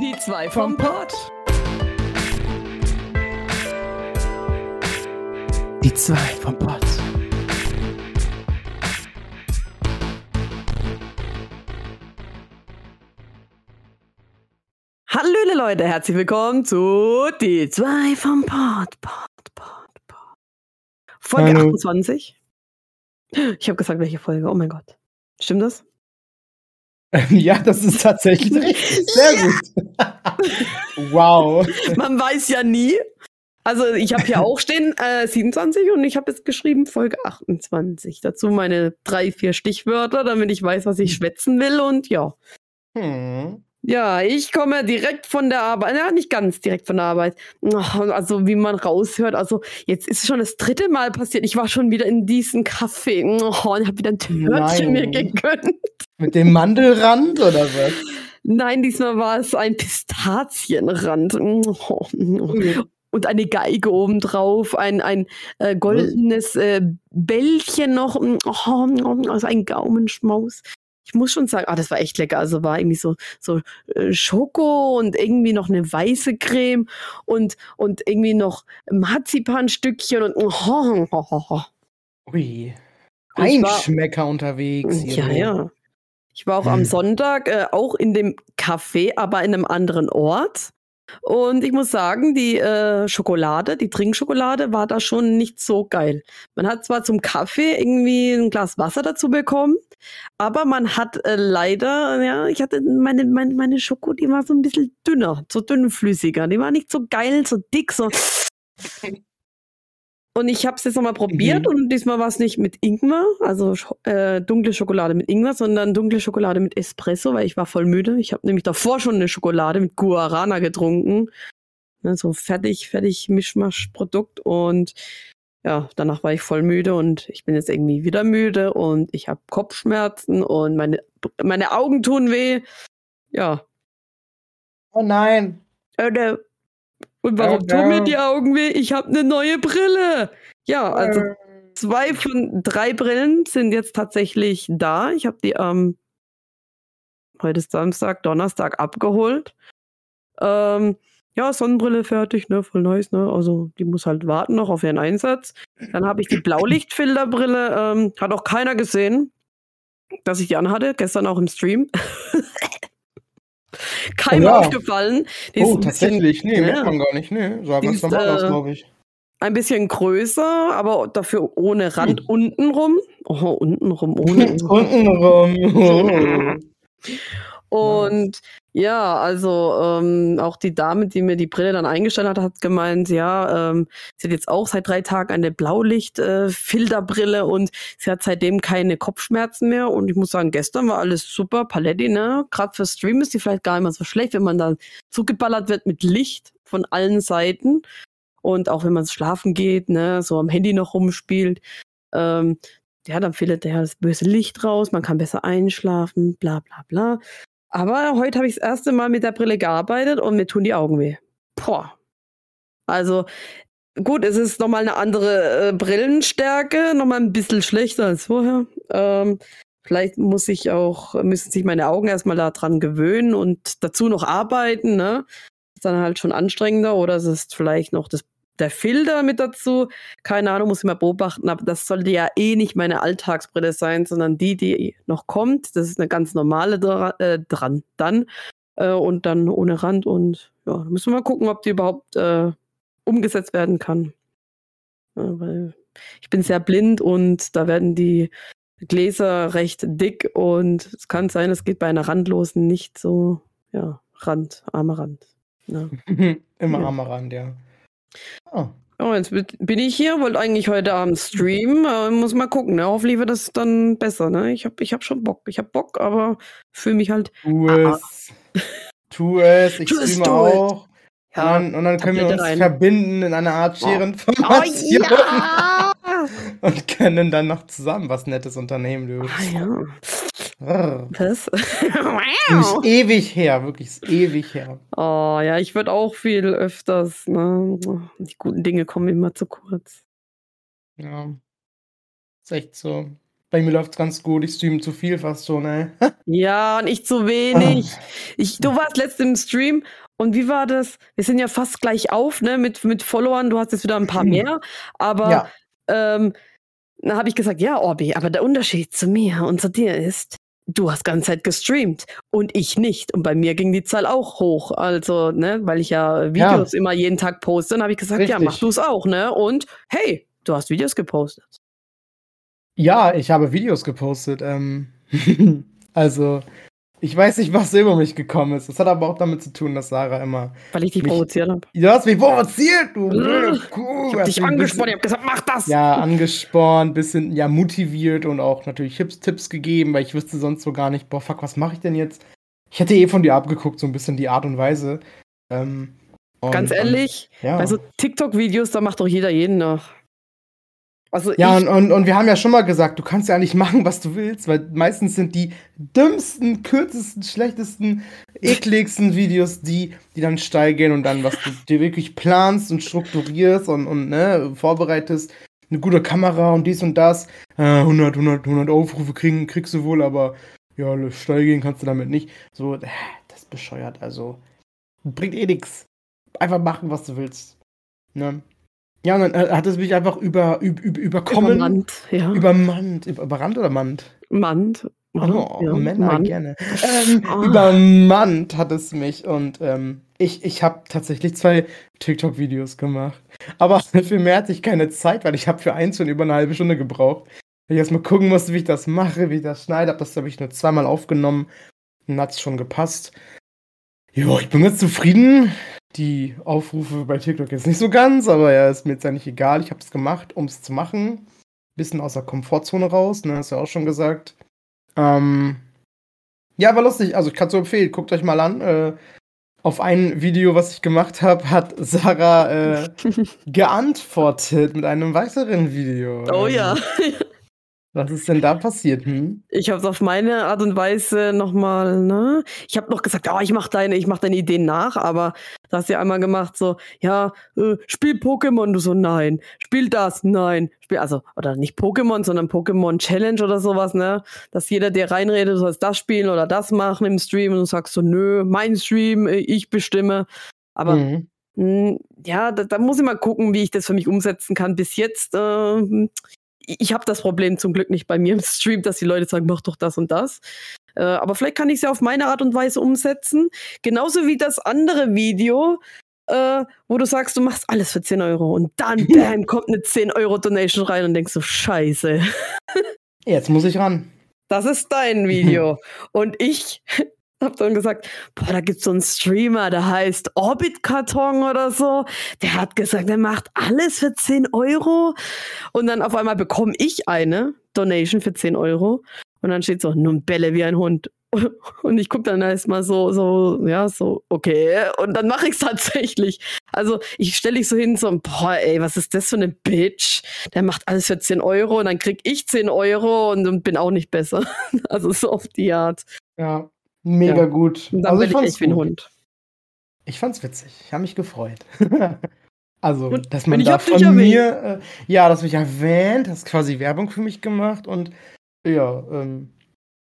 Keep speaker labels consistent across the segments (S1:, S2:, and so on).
S1: Die zwei vom Pott.
S2: Die zwei vom Pott.
S1: Hallöle Leute, herzlich willkommen zu Die zwei vom Pott. Pott, Pott, Pott. Folge
S2: Hallo.
S1: 28. Ich habe gesagt, welche Folge. Oh mein Gott. Stimmt das?
S2: Ja, das ist tatsächlich richtig. Sehr gut. wow.
S1: Man weiß ja nie. Also ich habe hier auch stehen äh, 27 und ich habe jetzt geschrieben Folge 28. Dazu meine drei, vier Stichwörter, damit ich weiß, was ich schwätzen will und ja.
S2: Hm.
S1: Ja, ich komme direkt von der Arbeit, ja, nicht ganz direkt von der Arbeit. Also, wie man raushört, also jetzt ist es schon das dritte Mal passiert. Ich war schon wieder in diesem Café oh, und habe wieder ein Törtchen mir
S2: Nein.
S1: gegönnt.
S2: Mit dem Mandelrand oder was?
S1: Nein, diesmal war es ein Pistazienrand. Oh. Und eine Geige obendrauf, ein, ein äh, goldenes äh, Bällchen noch, oh, also ein Gaumenschmaus. Ich muss schon sagen, ah, das war echt lecker. Also war irgendwie so, so äh, Schoko und irgendwie noch eine weiße Creme und, und irgendwie noch Marzipanstückchen und oh, oh, oh, oh.
S2: Ui. Einschmecker unterwegs. hier.
S1: Ja, ja. Ich war auch am
S2: Hm.
S1: Sonntag äh, auch in dem Café, aber in einem anderen Ort. Und ich muss sagen, die äh, Schokolade, die Trinkschokolade war da schon nicht so geil. Man hat zwar zum Kaffee irgendwie ein Glas Wasser dazu bekommen, aber man hat äh, leider, ja, ich hatte meine, meine, meine Schoko, die war so ein bisschen dünner, so dünnflüssiger. Die war nicht so geil, so dick, so. Und ich habe es jetzt nochmal probiert
S2: Mhm.
S1: und diesmal war es nicht mit Ingwer, also äh, dunkle Schokolade mit Ingwer, sondern dunkle Schokolade mit Espresso, weil ich war voll müde. Ich habe nämlich davor schon eine Schokolade mit Guarana getrunken. Ne, so fertig, fertig Mischmasch-Produkt und ja, danach war ich voll müde und ich bin jetzt irgendwie wieder müde und ich habe Kopfschmerzen und meine, meine Augen tun weh. Ja.
S2: Oh nein.
S1: Äh, ne. Und warum
S2: Oh
S1: tun mir
S2: no.
S1: die Augen weh? Ich habe eine neue Brille. Ja, also Zwei von drei Brillen sind jetzt tatsächlich da. Ich habe die am heute ist Samstag, Donnerstag abgeholt. Ähm, ja, Sonnenbrille fertig, ne, voll nice, ne? Also die muss halt warten noch auf ihren Einsatz. Dann habe ich die Blaulichtfilterbrille, ähm, hat auch keiner gesehen, dass ich die anhatte, gestern auch im Stream. Keinem
S2: Oh ja.
S1: aufgefallen. Die
S2: oh,
S1: ein bisschen-
S2: tatsächlich. Nee, merkt man gar nicht. Nee, sah ganz normal aus,
S1: äh,
S2: glaube ich.
S1: ein bisschen größer, aber dafür ohne Rand
S2: Hm.
S1: untenrum. Oh, untenrum, ohne.
S2: Untenrum.
S1: Und ja, also ähm, auch die Dame, die mir die Brille dann eingestellt hat, hat gemeint, ja, ähm, sie hat jetzt auch seit drei Tagen eine Blaulicht-Filterbrille und sie hat seitdem keine Kopfschmerzen mehr. Und ich muss sagen, gestern war alles super, Paletti, ne? Gerade für Stream ist die vielleicht gar nicht mal so schlecht, wenn man da zugeballert wird mit Licht von allen Seiten. Und auch wenn man schlafen geht, ne, so am Handy noch rumspielt. Ähm, ja, dann filtert der das böse Licht raus, man kann besser einschlafen, bla bla bla. Aber heute habe ich das erste Mal mit der Brille gearbeitet und mir tun die Augen weh. Boah. Also, gut, es ist nochmal eine andere äh, Brillenstärke, nochmal ein bisschen schlechter als vorher. Ähm, vielleicht muss ich auch, müssen sich meine Augen erstmal daran gewöhnen und dazu noch arbeiten, ne? Ist dann halt schon anstrengender oder es ist vielleicht noch das, der Filter mit dazu. Keine Ahnung, muss ich mal beobachten, aber das sollte ja eh nicht meine Alltagsbrille sein, sondern die, die noch kommt. Das ist eine ganz normale dra äh, dran dann. Äh, und dann ohne Rand und ja, da müssen wir mal gucken, ob die überhaupt äh, umgesetzt werden kann. Ja, weil ich bin sehr blind und da werden die Gläser recht dick und es kann sein, es geht bei einer randlosen nicht so, ja, Rand, armer Rand. Ja.
S2: Immer
S1: Ja.
S2: am Rand, ja. Oh.
S1: Oh, jetzt bin- ich hier, wollte eigentlich heute Abend streamen, muss mal gucken, ne? Hoffentlich wird das dann besser, ne? Ich hab, ich hab schon Bock, ich hab Bock, aber fühle mich halt,
S2: Tu
S1: Ah.
S2: es. Tu es. Ich streame auch.
S1: ja.
S2: und, dann, und dann können wir uns
S1: rein.
S2: verbinden in einer Art
S1: Oh.
S2: Scherenformation
S1: Oh ja!
S2: und können dann noch zusammen was Nettes unternehmen. Du.
S1: Ah ja. Was?
S2: Ist ewig her, wirklich ist ewig her.
S1: oh ja, ich würde auch viel öfters, ne? Die guten Dinge kommen immer zu kurz.
S2: Ja. Ist echt so. Bei mir läuft's ganz gut. Ich streame zu viel fast schon, ey.
S1: Ja, und ich zu wenig. Ich, du warst letztens im Stream und wie war das? Wir sind ja fast gleich auf, ne, mit, mit Followern. Du hast jetzt wieder ein paar mehr. Aber
S2: Ja.
S1: ähm, dann habe ich gesagt, ja, Orbi, aber der Unterschied zu mir und zu dir ist, du hast ganze Zeit gestreamt und ich nicht. Und bei mir ging die Zahl auch hoch. Also, ne, weil ich ja Videos immer jeden Tag poste, dann habe ich gesagt, ja,
S2: Richtig.
S1: mach du es auch, ne? Und hey, du hast Videos gepostet.
S2: Ja, ich habe Videos gepostet. Ähm, also, ich weiß nicht, was über mich gekommen ist. Das hat aber auch damit zu tun, dass Sarah immer.
S1: Weil ich dich
S2: Mich-
S1: provoziert habe.
S2: Du hast mich provoziert, du blöde Kuh.
S1: Ich
S2: Hast
S1: dich angesprochen, ich habe gesagt, mach das!
S2: Ja, angespornt, bisschen ja motiviert und auch natürlich Tipps, Tipps gegeben, weil ich wüsste sonst so gar nicht, boah, fuck, was mache ich denn jetzt? Ich hätte eh von dir abgeguckt, so ein bisschen die Art und Weise. Ähm, und,
S1: Ganz ehrlich,
S2: ähm, ja.
S1: bei so TikTok-Videos, da macht doch jeder jeden nach. Also
S2: Ja, und, und, und wir haben ja schon mal gesagt, du kannst ja eigentlich machen, was du willst, weil meistens sind die dümmsten, kürzesten, schlechtesten, ekligsten Videos die, die dann steil gehen und dann, was du dir wirklich planst und strukturierst und, und ne, vorbereitest, eine gute Kamera und dies und das, äh, 100, 100, 100 Aufrufe kriegen, kriegst du wohl, aber ja, steil gehen kannst du damit nicht. So, äh, das ist bescheuert, also bringt eh nix. Einfach machen, was du willst. Ne? Ja, und dann äh, hat es mich einfach über, über, über, überkommen.
S1: übermannt, ja.
S2: Übermannt. Über, überrannt oder mannt?
S1: Mannt.
S2: Oh,
S1: ja,
S2: Männer
S1: Mann.
S2: gerne. Ähm,
S1: Ah.
S2: Übermannt hat es mich und ähm, ich, ich habe tatsächlich zwei TikTok-Videos gemacht. Aber für mehr hatte ich keine Zeit, weil ich habe für eins schon über eine halbe Stunde gebraucht. Weil ich erstmal gucken musste, wie ich das mache, wie ich das schneide. Hab das habe ich nur zweimal aufgenommen. Dann hat es schon gepasst. Jo, ich bin jetzt zufrieden. Die Aufrufe bei TikTok jetzt nicht so ganz, aber ja, ist mir jetzt eigentlich egal. Ich habe es gemacht, um es zu machen. Bisschen aus der Komfortzone raus, ne, hast du ja auch schon gesagt. Ähm, ja, war lustig. Also ich kann es so empfehlen. Guckt euch mal an. Äh, auf ein Video, was ich gemacht habe, hat Sarah äh, geantwortet mit einem weiteren Video.
S1: Oh
S2: Ähm,
S1: ja.
S2: Was ist denn da passiert? Hm?
S1: Ich habe es auf meine Art und Weise nochmal, ne? Ich habe noch gesagt, oh, ich mache deine, ich mach deine Ideen nach, aber du hast ja einmal gemacht, so, ja, äh, spiel Pokémon, du so, nein. Spiel das, nein. Spiel, also, oder nicht Pokémon, sondern Pokémon Challenge oder sowas, ne? Dass jeder dir reinredet, du sollst das spielen oder das machen im Stream und du sagst so, nö, mein Stream, äh, ich bestimme. Aber
S2: Mhm.
S1: Mm, Ja, da, da muss ich mal gucken, wie ich das für mich umsetzen kann. Bis jetzt, ähm, ich habe das Problem zum Glück nicht bei mir im Stream, dass die Leute sagen, mach doch das und das. Äh, aber vielleicht kann ich es ja auf meine Art und Weise umsetzen. Genauso wie das andere Video, äh, wo du sagst, du machst alles für 10 Euro und dann, bam, kommt eine 10 Euro Donation rein und denkst so, scheiße.
S2: Jetzt muss ich ran.
S1: Das ist dein Video. Und ich hab dann gesagt, boah, da gibt's so einen Streamer, der heißt Orbit Karton oder so. Der hat gesagt, er macht alles für 10 Euro. Und dann auf einmal bekomme ich eine Donation für 10 Euro. Und dann steht so, nun bälle wie ein Hund. Und ich gucke dann erstmal so, so, ja, so, okay. Und dann mache ich es tatsächlich. Also ich stelle dich so hin, so, boah, ey, was ist das für eine Bitch? Der macht alles für 10 Euro und dann krieg ich 10 Euro und, und bin auch nicht besser. Also so auf die Art.
S2: Ja, mega
S1: Ja.
S2: gut.
S1: Und dann
S2: also
S1: ich
S2: fand's
S1: echt wie ein. Hund.
S2: Ich fand's witzig. Ich habe mich gefreut. also,
S1: Und-
S2: dass man
S1: ich
S2: da von mir, äh, ja, dass mich erwähnt, hast quasi Werbung für mich gemacht und ja, ähm,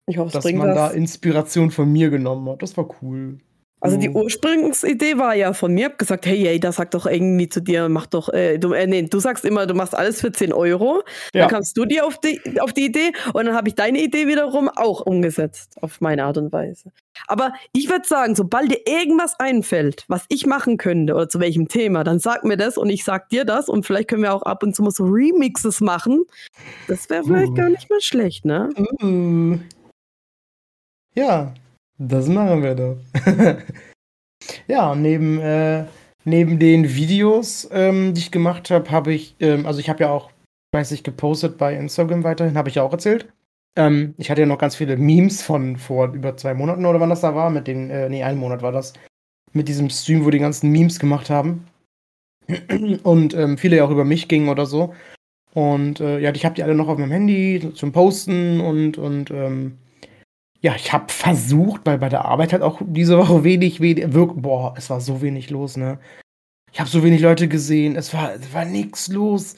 S1: Ich hoffe,
S2: dass man da
S1: was.
S2: Inspiration von mir genommen hat. Das war cool.
S1: Also die
S2: Mhm.
S1: Ursprungsidee war ja von mir, hab gesagt, hey, hey, das sag doch irgendwie zu dir, mach doch, äh, du, äh, nee, du sagst immer, du machst alles für 10 Euro.
S2: Ja.
S1: Dann kamst du dir auf die, auf die Idee und dann habe ich deine Idee wiederum auch umgesetzt, auf meine Art und Weise. Aber ich würde sagen, sobald dir irgendwas einfällt, was ich machen könnte oder zu welchem Thema, dann sag mir das und ich sag dir das und vielleicht können wir auch ab und zu mal so Remixes machen. Das wäre vielleicht
S2: Uh.
S1: gar nicht mal schlecht, ne?
S2: Uh. Ja, das machen wir doch. ja, neben, äh, neben den Videos, ähm, die ich gemacht habe, habe ich, ähm, also ich habe ja auch, weiß ich, gepostet bei Instagram weiterhin, habe ich ja auch erzählt. Ähm, ich hatte ja noch ganz viele Memes von vor über zwei Monaten oder wann das da war, mit den, äh, nee, einen Monat war das, mit diesem Stream, wo die ganzen Memes gemacht haben. Und ähm, viele ja auch über mich gingen oder so. Und äh, ja, ich habe die alle noch auf meinem Handy zum Posten und, und ähm, ja, ich habe versucht, weil bei der Arbeit halt auch diese Woche wenig, wenig, wirklich, boah, es war so wenig los, ne? Ich habe so wenig Leute gesehen, es war, es war nichts los.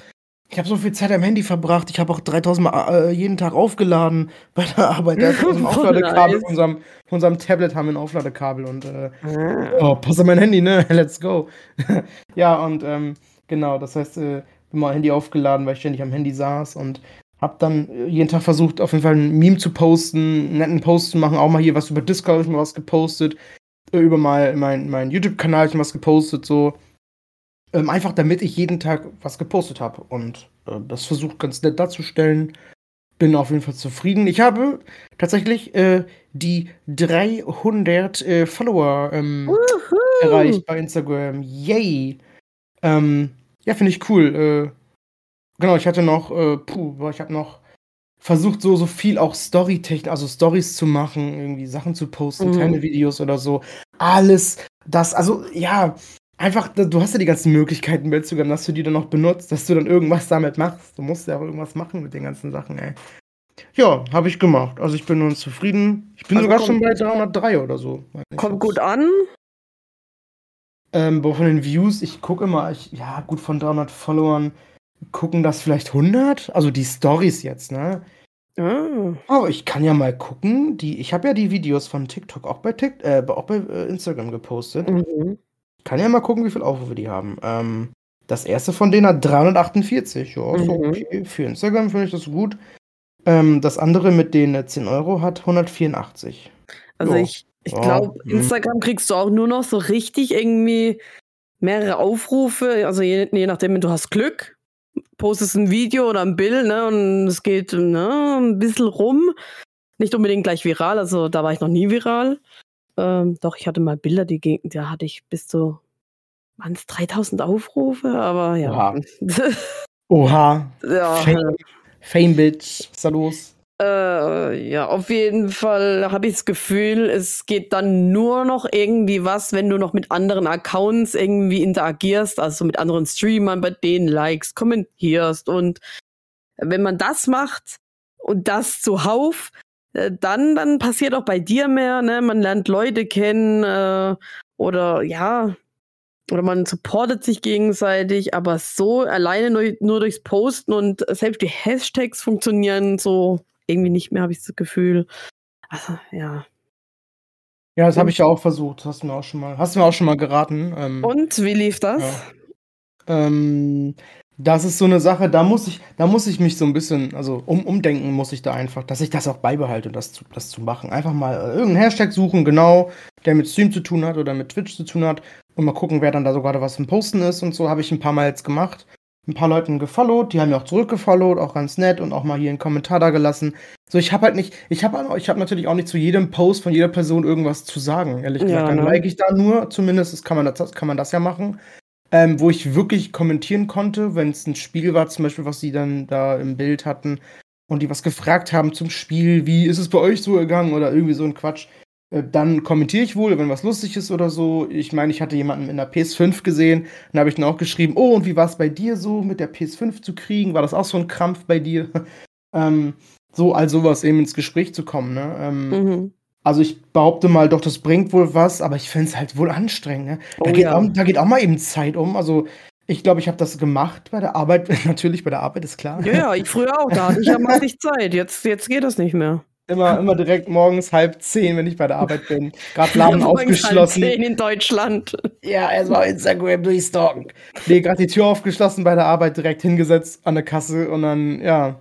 S2: Ich habe so viel Zeit am Handy verbracht. Ich habe auch 3000 Mal äh, jeden Tag aufgeladen bei der Arbeit. Da ist ein Aufladekabel von unserem, unserem Tablet haben wir ein Aufladekabel und äh, ah. oh, pass auf mein Handy, ne? Let's go. ja, und ähm, genau, das heißt, äh, bin mal Handy aufgeladen, weil ich ständig am Handy saß und hab dann äh, jeden Tag versucht, auf jeden Fall ein Meme zu posten, einen netten Post zu machen, auch mal hier was über Discord, ich mal was gepostet, äh, über mal mein, mein YouTube-Kanal, ich mal was gepostet, so. Ähm, einfach damit ich jeden Tag was gepostet habe und äh, das versucht ganz nett darzustellen. Bin auf jeden Fall zufrieden. Ich habe tatsächlich äh, die 300 äh, Follower ähm, erreicht bei Instagram. Yay! Ähm, ja, finde ich cool. Genau, ich hatte noch, äh, puh, ich habe noch versucht, so, so viel auch Storytechnik, also Stories zu machen, irgendwie Sachen zu posten, mhm. kleine Videos oder so. Alles das, also ja, einfach, du hast ja die ganzen Möglichkeiten bei Instagram, dass du die dann noch benutzt, dass du dann irgendwas damit machst. Du musst ja auch irgendwas machen mit den ganzen Sachen, ey. Ja, habe ich gemacht. Also ich bin nun zufrieden. Ich bin also sogar schon bei 303 oder so.
S1: Kommt gut an.
S2: Ähm, von den Views, ich gucke immer, ich, ja, gut, von 300 Followern gucken das vielleicht 100. Also die Stories jetzt, ne? Ah. Aber ich kann ja mal gucken. Die, ich habe ja die Videos von TikTok auch bei, Tik, äh, auch bei äh, Instagram gepostet. Mhm. Kann ja mal gucken, wie viele Aufrufe die haben. Ähm, das erste von denen hat 348. Ja, mhm. so okay. Für Instagram finde ich das gut. Ähm, das andere mit den 10 Euro hat 184.
S1: Also jo. ich, ich glaube, mhm. Instagram kriegst du auch nur noch so richtig irgendwie mehrere Aufrufe. Also je, je nachdem, du hast Glück, postest ein Video oder ein Bild, ne, und es geht ne, ein bisschen rum. Nicht unbedingt gleich viral, also da war ich noch nie viral. Ähm, doch, ich hatte mal Bilder, die da hatte ich bis zu, waren es 3000 Aufrufe, aber ja.
S2: Oha. Oha. ja. Fame, Fame Bitch, was ist da los?
S1: Äh, ja, auf jeden Fall habe ich das Gefühl, es geht dann nur noch irgendwie was, wenn du noch mit anderen Accounts irgendwie interagierst, also mit anderen Streamern, bei denen likest, kommentierst und wenn man das macht und das zuhauf, äh, dann, dann passiert auch bei dir mehr, ne? Man lernt Leute kennen äh, oder ja, oder man supportet sich gegenseitig, aber so alleine nur, nur durchs Posten und selbst die Hashtags funktionieren so irgendwie nicht mehr, habe ich das Gefühl. Also, ja.
S2: Ja, das habe ich ja auch versucht. Hast du mir auch schon mal, hast du mir auch schon mal geraten.
S1: Ähm, und wie lief das?
S2: Ja. Ähm, das ist so eine Sache, da muss ich, da muss ich mich so ein bisschen, also um, umdenken muss ich da einfach, dass ich das auch beibehalte, das zu, das zu machen. Einfach mal äh, irgendeinen Hashtag suchen, genau, der mit Stream zu tun hat oder mit Twitch zu tun hat und mal gucken, wer dann da so gerade was im Posten ist und so, habe ich ein paar Mal jetzt gemacht. Ein paar Leuten gefollowt, die haben mir auch zurückgefollowt, auch ganz nett und auch mal hier einen Kommentar da gelassen. So, ich habe halt nicht, ich habe ich hab natürlich auch nicht zu jedem Post von jeder Person irgendwas zu sagen, ehrlich gesagt. Ja, ne? Dann like ich da nur, zumindest kann man das, kann man das ja machen ähm, wo ich wirklich kommentieren konnte, wenn es ein Spiel war, zum Beispiel, was sie dann da im Bild hatten und die was gefragt haben zum Spiel, wie ist es bei euch so gegangen oder irgendwie so ein Quatsch. Äh, dann kommentiere ich wohl, wenn was lustig ist oder so. Ich meine, ich hatte jemanden in der PS5 gesehen, dann habe ich dann auch geschrieben, oh, und wie war es bei dir so, mit der PS5 zu kriegen? War das auch so ein Krampf bei dir? ähm, so, all sowas eben ins Gespräch zu kommen, ne? Ähm, mhm. Also ich behaupte mal, doch, das bringt wohl was, aber ich finde es halt wohl anstrengend. Ne? Da, oh, geht ja. auch, da geht auch mal eben Zeit um. Also ich glaube, ich habe das gemacht bei der Arbeit. Natürlich, bei der Arbeit ist klar.
S1: Ja, ja ich früher auch. Da ich ja massig Zeit. Jetzt, jetzt geht das nicht mehr.
S2: Immer, immer direkt morgens halb zehn, wenn ich bei der Arbeit bin. Gerade Laden aufgeschlossen. Halb zehn
S1: in Deutschland.
S2: Ja, erstmal Instagram durchstalken. Nee, gerade die Tür aufgeschlossen bei der Arbeit, direkt hingesetzt an der Kasse und dann, ja,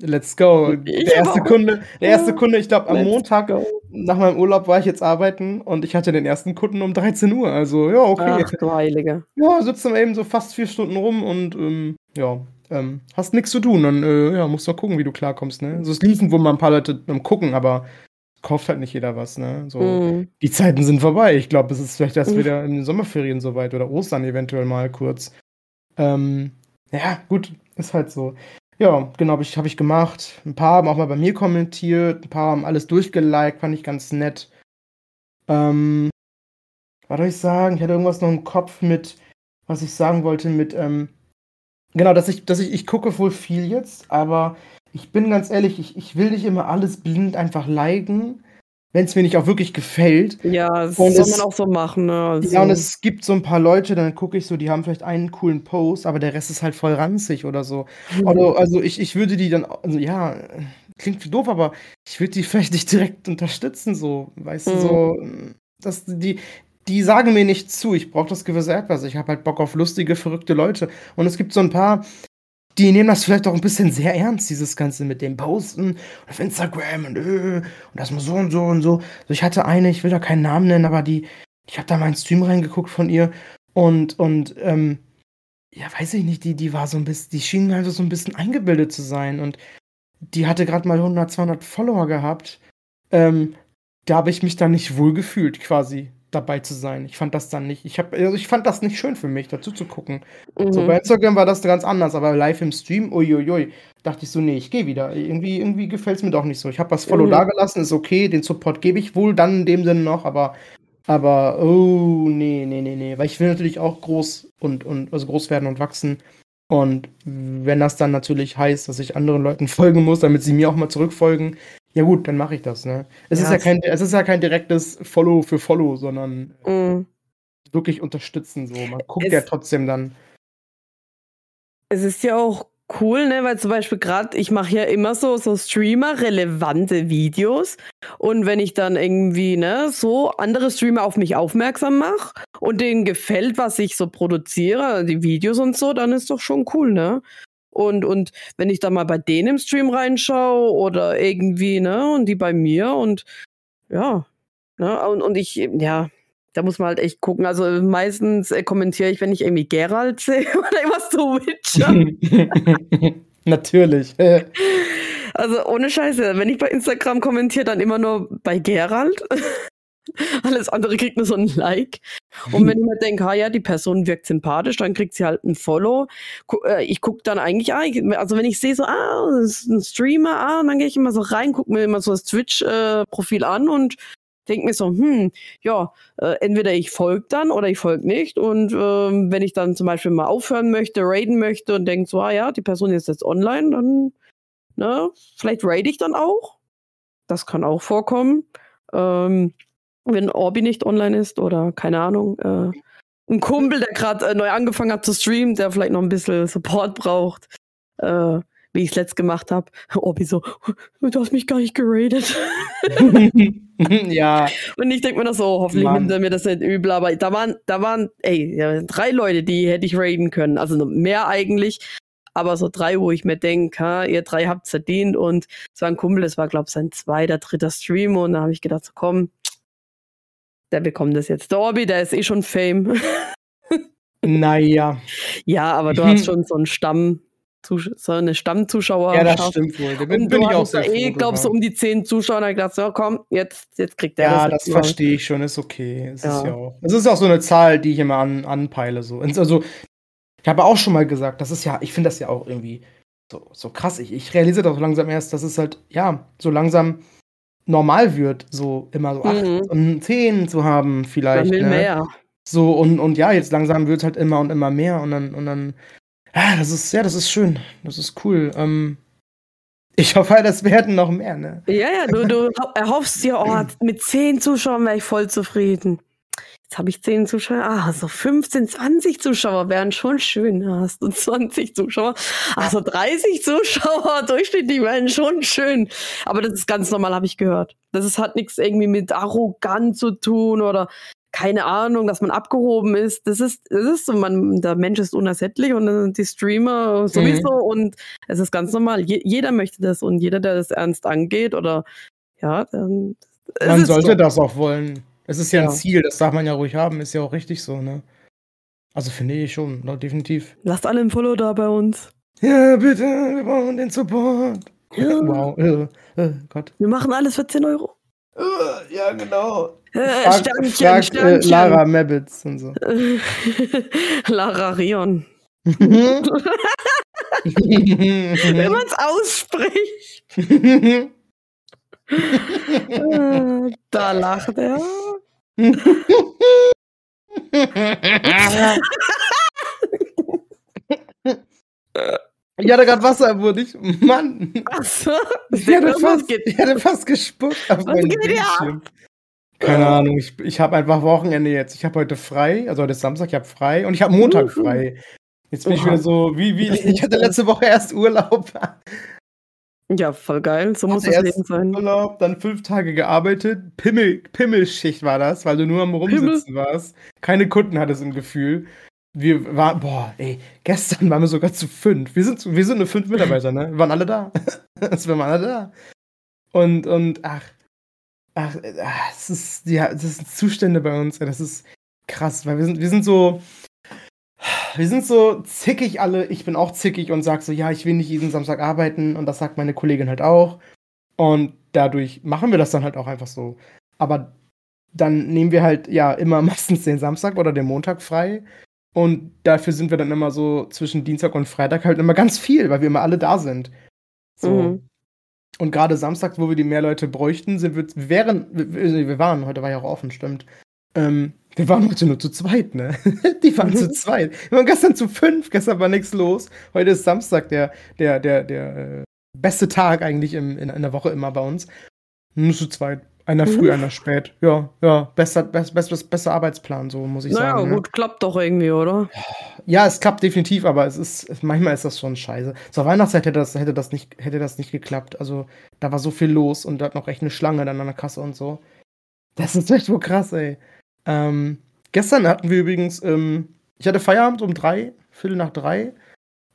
S2: Let's go. Der erste Kunde, der erste Kunde, ich glaube, am Let's Montag go. nach meinem Urlaub war ich jetzt arbeiten und ich hatte den ersten Kunden um 13 Uhr. Also, ja, okay.
S1: Ach du Heilige.
S2: Ja, sitzen wir eben so fast vier Stunden rum und ähm, ja, ähm, hast nichts zu tun. Dann äh, ja, musst du gucken, wie du klarkommst. Ne? Also, es liefen wohl mal ein paar Leute beim Gucken, aber kauft halt nicht jeder was. Ne? So, mm. Die Zeiten sind vorbei. Ich glaube, es ist vielleicht erst mm. wieder in den Sommerferien soweit oder Ostern eventuell mal kurz. Ähm, ja, gut, ist halt so. Ja, genau, habe ich, hab ich gemacht. Ein paar haben auch mal bei mir kommentiert, ein paar haben alles durchgeliked, fand ich ganz nett. Ähm, was soll ich sagen? Ich hatte irgendwas noch im Kopf mit, was ich sagen wollte, mit, ähm, genau, dass ich, dass ich, ich gucke wohl viel jetzt, aber ich bin ganz ehrlich, ich, ich will nicht immer alles blind einfach liken. wenn es mir nicht auch wirklich gefällt.
S1: Ja, das
S2: Und
S1: soll
S2: es-
S1: man auch so machen, ne? Also,
S2: Ja, und es gibt so ein paar Leute, dann gucke ich so, die haben vielleicht einen coolen Post, aber der Rest ist halt voll ranzig oder so. Also, also ich, ich würde die dann, also ja, klingt doof, aber ich würde die vielleicht nicht direkt unterstützen, so, weißt du,
S1: Mhm.
S2: so, dass die, die sagen mir nicht zu, ich brauche das gewisse Etwas, ich habe halt Bock auf lustige, verrückte Leute. Und es gibt so ein paar, die nehmen das vielleicht auch ein bisschen sehr ernst, dieses Ganze mit dem Posten auf Instagram und, äh, und das mal so und so und so. Also ich hatte eine, ich will da keinen Namen nennen, aber die, ich habe da mal einen Stream reingeguckt von ihr und, und, ähm, ja, weiß ich nicht, die, die war so ein bisschen, die schien mir also so ein bisschen eingebildet zu sein und die hatte gerade mal 100, 200 Follower gehabt. Ähm, da habe ich mich dann nicht wohl gefühlt, quasi dabei zu sein. Ich fand das dann nicht, ich habe, also ich fand das nicht schön für mich, dazu zu gucken. So,
S1: mhm.
S2: bei Instagram war das ganz anders, aber live im Stream, uiuiui, dachte ich so, nee, ich gehe wieder. Irgendwie, irgendwie gefällt es mir doch nicht so. Ich habe was Follow
S1: Mhm.
S2: da gelassen, ist okay, den Support gebe ich wohl dann in dem Sinne noch, aber, aber, oh, nee, nee, nee, nee, weil ich will natürlich auch groß und, und, also groß werden und wachsen. Und wenn das dann natürlich heißt, dass ich anderen Leuten folgen muss, damit sie mir auch mal zurückfolgen, ja gut, dann mache ich das, ne? Es
S1: Ja,
S2: ist ja kein, es ist ja kein direktes Follow für Follow, sondern
S1: Mhm.
S2: wirklich unterstützen so. Man guckt
S1: Es-
S2: ja trotzdem dann.
S1: Es ist ja auch cool, ne, weil zum Beispiel gerade, ich mache ja immer so, so Streamer-relevante Videos. Und wenn ich dann irgendwie, ne, so andere Streamer auf mich aufmerksam mache und denen gefällt, was ich so produziere, die Videos und so, dann ist doch schon cool, ne? Und, und wenn ich dann mal bei denen im Stream reinschaue oder irgendwie, ne, und die bei mir und ja, ne, und, und ich, ja, da muss man halt echt gucken. Also meistens äh, kommentiere ich, wenn ich irgendwie Geralt sehe oder irgendwas zu Witcher.
S2: Natürlich.
S1: Also ohne Scheiße, wenn ich bei Instagram kommentiere, dann immer nur bei Geralt. Alles andere kriegt nur so ein Like. Und wenn ich mir denke, ah ja, die Person wirkt sympathisch, dann kriegt sie halt ein Follow. Äh, ich gucke dann eigentlich, ah, also wenn ich sehe so, ah, das ist ein Streamer, ah, und dann gehe ich immer so rein, gucke mir immer so das Twitch-Profil an und denke mir so, hm, ja, äh, entweder ich folge dann oder ich folge nicht. Und ähm, wenn ich dann zum Beispiel mal aufhören möchte, raiden möchte und denke so, ah ja, die Person ist jetzt online, dann, ne, vielleicht raide ich dann auch. Das kann auch vorkommen. Ähm, wenn Orbi nicht online ist oder keine Ahnung, äh, ein Kumpel, der gerade äh, neu angefangen hat zu streamen, der vielleicht noch ein bisschen Support braucht, äh, wie ich es letzt gemacht habe. Orbi so, du hast mich gar nicht geradet.
S2: ja,
S1: Und ich denke mir das so, hoffentlich
S2: Mann.
S1: nimmt er mir das nicht übel, aber da waren, da waren, ey, ja, drei Leute, die hätte ich raiden können. Also mehr eigentlich, aber so drei, wo ich mir denke, ihr drei habt's verdient und es war ein Kumpel, das war, glaube ich, sein zweiter, dritter Stream und da habe ich gedacht, so, komm, der bekommt das jetzt. Der Orbi, der ist eh schon Fame.
S2: naja.
S1: ja, aber du hast schon so einen Stamm, so eine Stammzuschauer.
S2: Ja, das stimmt wohl. Da bin,
S1: Und
S2: bin ich auch
S1: da
S2: sehr
S1: eh,
S2: froh
S1: glaubst du,
S2: drüber.
S1: um die zehn Zuschauer, ich gedacht, so, komm, jetzt, jetzt kriegt der
S2: Ja,
S1: das.
S2: das verstehe ich schon, ist okay. Es ist
S1: Ja.
S2: ja auch. Es ist auch so eine Zahl, die ich immer an, anpeile. So. Also, ich habe auch schon mal gesagt, das ist ja, ich finde das ja auch irgendwie so, so krass. Ich, ich realisiere das so langsam erst, dass es halt, ja, so langsam normal wird, so immer so acht
S1: Mhm.
S2: und zehn zu haben, vielleicht.
S1: Man will
S2: ne?
S1: mehr.
S2: So, und, und ja, jetzt langsam wird es halt immer und immer mehr und dann, und dann, ja, das ist, ja, das ist schön. Das ist cool. Ähm, ich hoffe, halt, das werden noch mehr, ne?
S1: Ja, ja, du, du erhoffst dir, oh, mit zehn Zuschauern wäre ich voll zufrieden. Jetzt habe ich zehn Zuschauer. Ah, so 15, 20 Zuschauer wären schon schön. Ja, Hast du 20 Zuschauer? Also 30 Zuschauer durchschnittlich wären schon schön. Aber das ist ganz normal, habe ich gehört. Das ist, hat nichts irgendwie mit arrogant zu tun oder keine Ahnung, dass man abgehoben ist. Das ist, das ist so, man, der Mensch ist unersättlich und dann sind die Streamer sowieso und es ist ganz normal. Je, jeder möchte das und jeder, der das ernst angeht oder ja, dann.
S2: Man sollte
S1: so.
S2: das auch wollen. Es ist ja,
S1: Ja.
S2: ein Ziel, das darf man ja ruhig haben, ist ja auch richtig so, ne? Also finde ich schon, na, definitiv.
S1: Lasst alle ein Follow da bei uns.
S2: Ja, bitte, wir brauchen den Support.
S1: Ja.
S2: Wow, äh, äh, Gott.
S1: Wir machen alles für 10 Euro.
S2: Äh, ja, genau.
S1: Äh,
S2: Frag,
S1: Sternchen,
S2: frag äh,
S1: Sternchen.
S2: Lara Mabbits und so.
S1: Lara Rion.
S2: Mhm.
S1: Wenn man es ausspricht. Da lacht er.
S2: Ich hatte gerade Wasser im Mund. Ich, Mann.
S1: Achso.
S2: Ich hatte, fast, ich hatte fast gespuckt auf
S1: Was geht
S2: Bildschirm. Keine Ahnung, ich, ich habe einfach Wochenende jetzt. Ich habe heute frei, also heute ist Samstag, ich habe frei und ich habe Montag frei. Jetzt bin ich wieder so, wie, wie, ich hatte letzte Woche erst Urlaub.
S1: Ja, voll geil. So muss das Leben sein.
S2: Urlaub, dann fünf Tage gearbeitet. Pimmel, Pimmelschicht war das, weil du nur am Rumsitzen warst. Keine Kunden hattest im Gefühl. Wir waren, boah, ey, gestern waren wir sogar zu fünf. Wir sind, wir sind nur fünf Mitarbeiter, ne? Wir waren alle da. Es waren alle da. Und, und, ach, ach, äh, ach, es ist, ja, das sind Zustände bei uns, ey, das ist krass, weil wir sind, wir sind so, wir sind so zickig alle. Ich bin auch zickig und sag so, ja, ich will nicht jeden Samstag arbeiten und das sagt meine Kollegin halt auch. Und dadurch machen wir das dann halt auch einfach so. Aber dann nehmen wir halt ja immer meistens den Samstag oder den Montag frei. Und dafür sind wir dann immer so zwischen Dienstag und Freitag halt immer ganz viel, weil wir immer alle da sind. So.
S1: Mhm.
S2: Und gerade samstags, wo wir die mehr Leute bräuchten, sind wir, wären, wir, wir waren, heute war ja auch offen, stimmt. Ähm, wir waren heute nur zu zweit, ne? Die waren
S1: Mhm.
S2: zu zweit. Wir waren gestern zu fünf, gestern war nichts los. Heute ist Samstag, der, der, der, der äh, beste Tag eigentlich im, in, in der Woche immer bei uns. Nur zu zweit. Einer
S1: Mhm.
S2: früh, einer spät. Ja, ja, besser, best, best, best, besser Arbeitsplan, so muss ich
S1: Naja,
S2: sagen. ne?
S1: gut, klappt doch irgendwie, oder?
S2: Ja, es klappt definitiv, aber es ist, manchmal ist das schon scheiße. Zur Weihnachtszeit hätte das, hätte das nicht, hätte das nicht geklappt. Also, da war so viel los und da hat noch echt eine Schlange dann an der Kasse und so. Das ist echt wohl krass, ey. Ähm, gestern hatten wir übrigens, ähm, ich hatte Feierabend um drei, Viertel nach drei.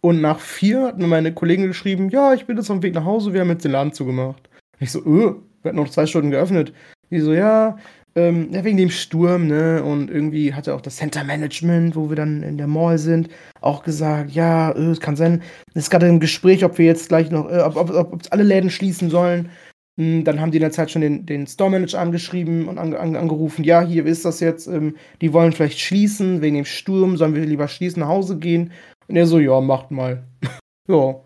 S2: Und nach vier hat mir meine Kollegin geschrieben, ja, ich bin jetzt auf dem Weg nach Hause, wir haben jetzt den Laden zugemacht. Ich so, öh, wir hatten noch zwei Stunden geöffnet. Die so, ja, ähm, ja, wegen dem Sturm, ne? Und irgendwie hatte auch das Center Management, wo wir dann in der Mall sind, auch gesagt, ja, äh, es kann sein, es ist gerade im Gespräch, ob wir jetzt gleich noch, äh, ob, ob, ob alle Läden schließen sollen. Hm, Dann haben die in der Zeit schon den, den Store Manager angeschrieben und ange, ange, angerufen, ja, hier ist das jetzt, ähm, die wollen vielleicht schließen, wegen dem Sturm, sollen wir lieber schließen, nach Hause gehen? Und er so, ja, macht mal. ja.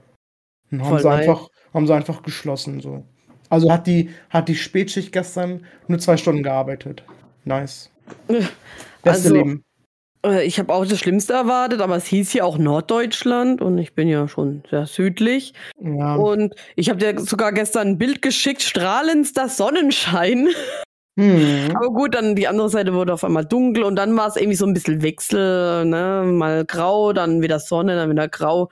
S2: Dann haben
S1: Voll
S2: sie einfach, haben sie einfach geschlossen, so. Also hat die, hat die Spätschicht gestern nur zwei Stunden gearbeitet. Nice. Beste
S1: Also,
S2: Leben.
S1: Äh, Ich habe auch das Schlimmste erwartet, aber es hieß hier auch Norddeutschland und ich bin ja schon sehr südlich.
S2: Ja.
S1: Und ich habe dir sogar gestern ein Bild geschickt, strahlendster Sonnenschein.
S2: Hm.
S1: Aber gut, dann die andere Seite wurde auf einmal dunkel und dann war es irgendwie so ein bisschen Wechsel, ne? Mal grau, dann wieder Sonne, dann wieder grau.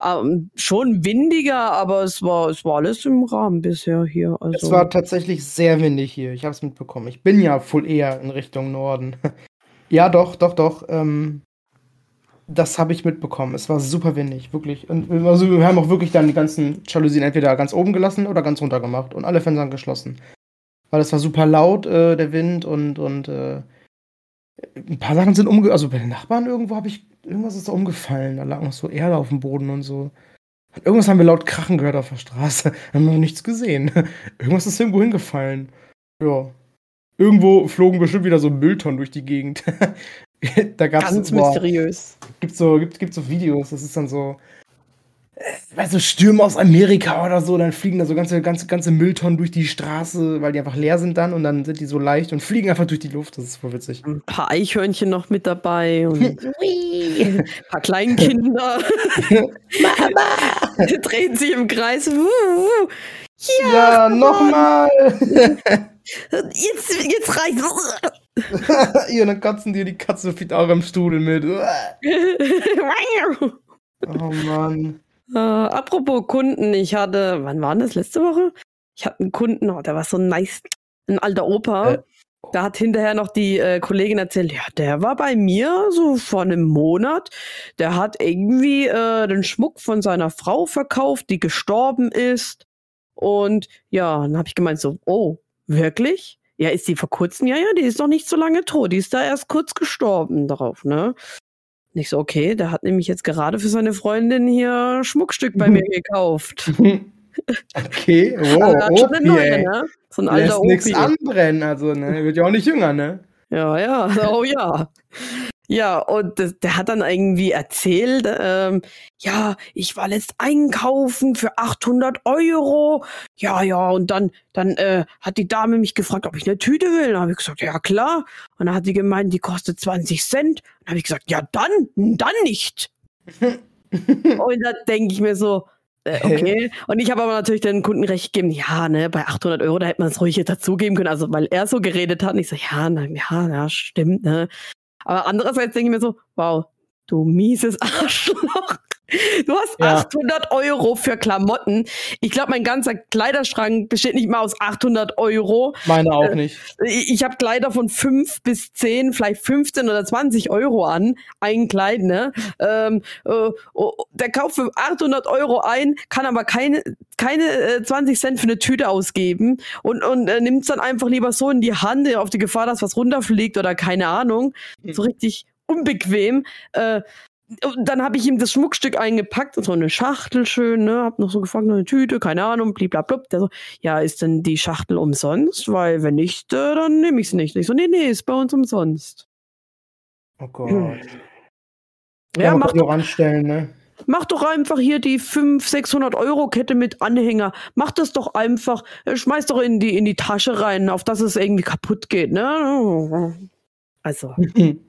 S1: Ähm, schon windiger, aber es war, es war alles im Rahmen bisher hier. Also.
S2: Es war tatsächlich sehr windig hier. Ich habe es mitbekommen. Ich bin ja voll eher in Richtung Norden. Ja, doch, doch, doch. Ähm, das habe ich mitbekommen. Es war super windig, wirklich. Und wir- also wir haben auch wirklich dann die ganzen Jalousien entweder ganz oben gelassen oder ganz runter gemacht und alle Fenster geschlossen. Weil es war super laut, äh, der Wind und, und äh, ein paar Sachen sind umge... Also bei den Nachbarn irgendwo habe ich... Irgendwas ist da umgefallen. Da lag noch so Erde auf dem Boden und so. Irgendwas haben wir laut Krachen gehört auf der Straße. Haben wir noch nichts gesehen. Irgendwas ist irgendwo hingefallen. Ja. Irgendwo flogen bestimmt wieder so Mülltonnen durch die Gegend. da gab's
S1: ganz
S2: boah,
S1: mysteriös.
S2: gibt so gibt, gibt so Videos, das ist dann so äh, weißt du, Stürme aus Amerika oder so, dann fliegen da so ganze ganze ganze Mülltonnen durch die Straße, weil die einfach leer sind dann und dann sind die so leicht und fliegen einfach durch die Luft, das ist voll witzig.
S1: Ein paar Eichhörnchen noch mit dabei und ein paar Kleinkinder drehen sich im Kreis. Wuh,
S2: Ja, nochmal!
S1: Jetzt, jetzt reicht's.
S2: ja, dann kotzen dir die Katze fliegt auch am Stuhl mit. Oh Mann.
S1: Äh, apropos Kunden, ich hatte, wann war das? Letzte Woche? Ich hatte einen Kunden, oh, der war so nice, ein alter Opa.
S2: Äh.
S1: Da hat hinterher noch die äh, Kollegin erzählt, ja, der war bei mir so vor einem Monat. Der hat irgendwie äh, den Schmuck von seiner Frau verkauft, die gestorben ist. Und ja, dann habe ich gemeint so, oh, wirklich? Ja, ist die vor kurzem? Ja, ja, die ist noch nicht so lange tot. Die ist da erst kurz gestorben darauf, ne? Nicht so, okay, der hat nämlich jetzt gerade für seine Freundin hier Schmuckstück bei mir gekauft.
S2: Okay,
S1: Also,
S2: wow,
S1: hat schon eine
S2: Opi,
S1: neue, ne? So ein alter
S2: Lässt nichts
S1: Opi.
S2: anbrennen, also, ne? Wird ja auch nicht jünger, ne?
S1: Ja, ja, oh ja. Ja, und das, der hat dann irgendwie erzählt, ähm, ja, ich war letzt einkaufen für 800 Euro. Ja, ja, und dann, dann äh, hat die Dame mich gefragt, ob ich eine Tüte will. Dann habe ich gesagt, ja klar. Und dann hat die gemeint, die kostet 20 Cent. Dann habe ich gesagt, ja dann, dann nicht. und da denke ich mir so, äh, okay. Und ich habe aber natürlich den Kunden recht gegeben, ja, ne, bei 800 Euro, da hätte man es ruhig dazugeben können. Also, weil er so geredet hat. Und ich so, ja, na, ja, ja, stimmt, ne. Aber andererseits denke ich mir so, wow, du mieses Arschloch. Du hast ja. 800 Euro für Klamotten. Ich glaube, mein ganzer Kleiderschrank besteht nicht mal aus 800 Euro.
S2: Meine auch äh, nicht.
S1: Ich, ich habe Kleider von 5 bis 10, vielleicht 15 oder 20 Euro an. Ein Kleid, ne? Ähm, äh, oh, der kauft für 800 Euro ein, kann aber keine, keine äh, 20 Cent für eine Tüte ausgeben und, und äh, nimmt es dann einfach lieber so in die Hand, auf die Gefahr, dass was runterfliegt oder keine Ahnung. Mhm. So richtig unbequem. Äh, dann habe ich ihm das Schmuckstück eingepackt, so eine Schachtel schön, ne, hab noch so gefragt, noch eine Tüte, keine Ahnung, blablabla. Der so, ja, ist denn die Schachtel umsonst? Weil wenn nicht, äh, dann nehme ich sie nicht. Ich so, nee, nee, ist bei uns umsonst.
S2: Oh Gott. Hm. Ja, ja mach doch anstellen, ne?
S1: Mach doch einfach hier die 500, 600 Euro Kette mit Anhänger. Mach das doch einfach. Äh, schmeiß doch in die, in die Tasche rein, auf dass es irgendwie kaputt geht, ne? Also.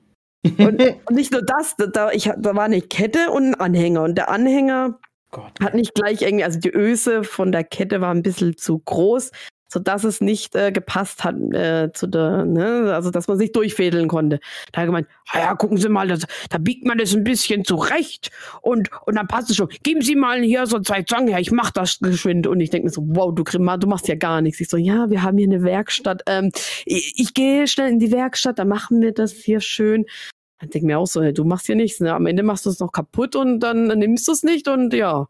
S1: Und, und, nicht nur das, da, ich, da war eine Kette und ein Anhänger. Und der Anhänger Gott. hat nicht gleich irgendwie, also die Öse von der Kette war ein bisschen zu groß, sodass es nicht äh, gepasst hat äh, zu der, ne, also dass man sich durchfädeln konnte. Da hat er gemeint, ah ja, gucken Sie mal, das, da biegt man das ein bisschen zurecht und, und dann passt es schon. Geben Sie mal hier so zwei Zangen her, ich mach das geschwind. Und ich denke mir so, wow, du Grimma, du machst ja gar nichts. Ich so, ja, wir haben hier eine Werkstatt. Ähm, ich, ich gehe schnell in die Werkstatt, da machen wir das hier schön. Dann denke mir auch so, hey, du machst hier nichts, ne? Am Ende machst du es noch kaputt und dann nimmst du es nicht und ja.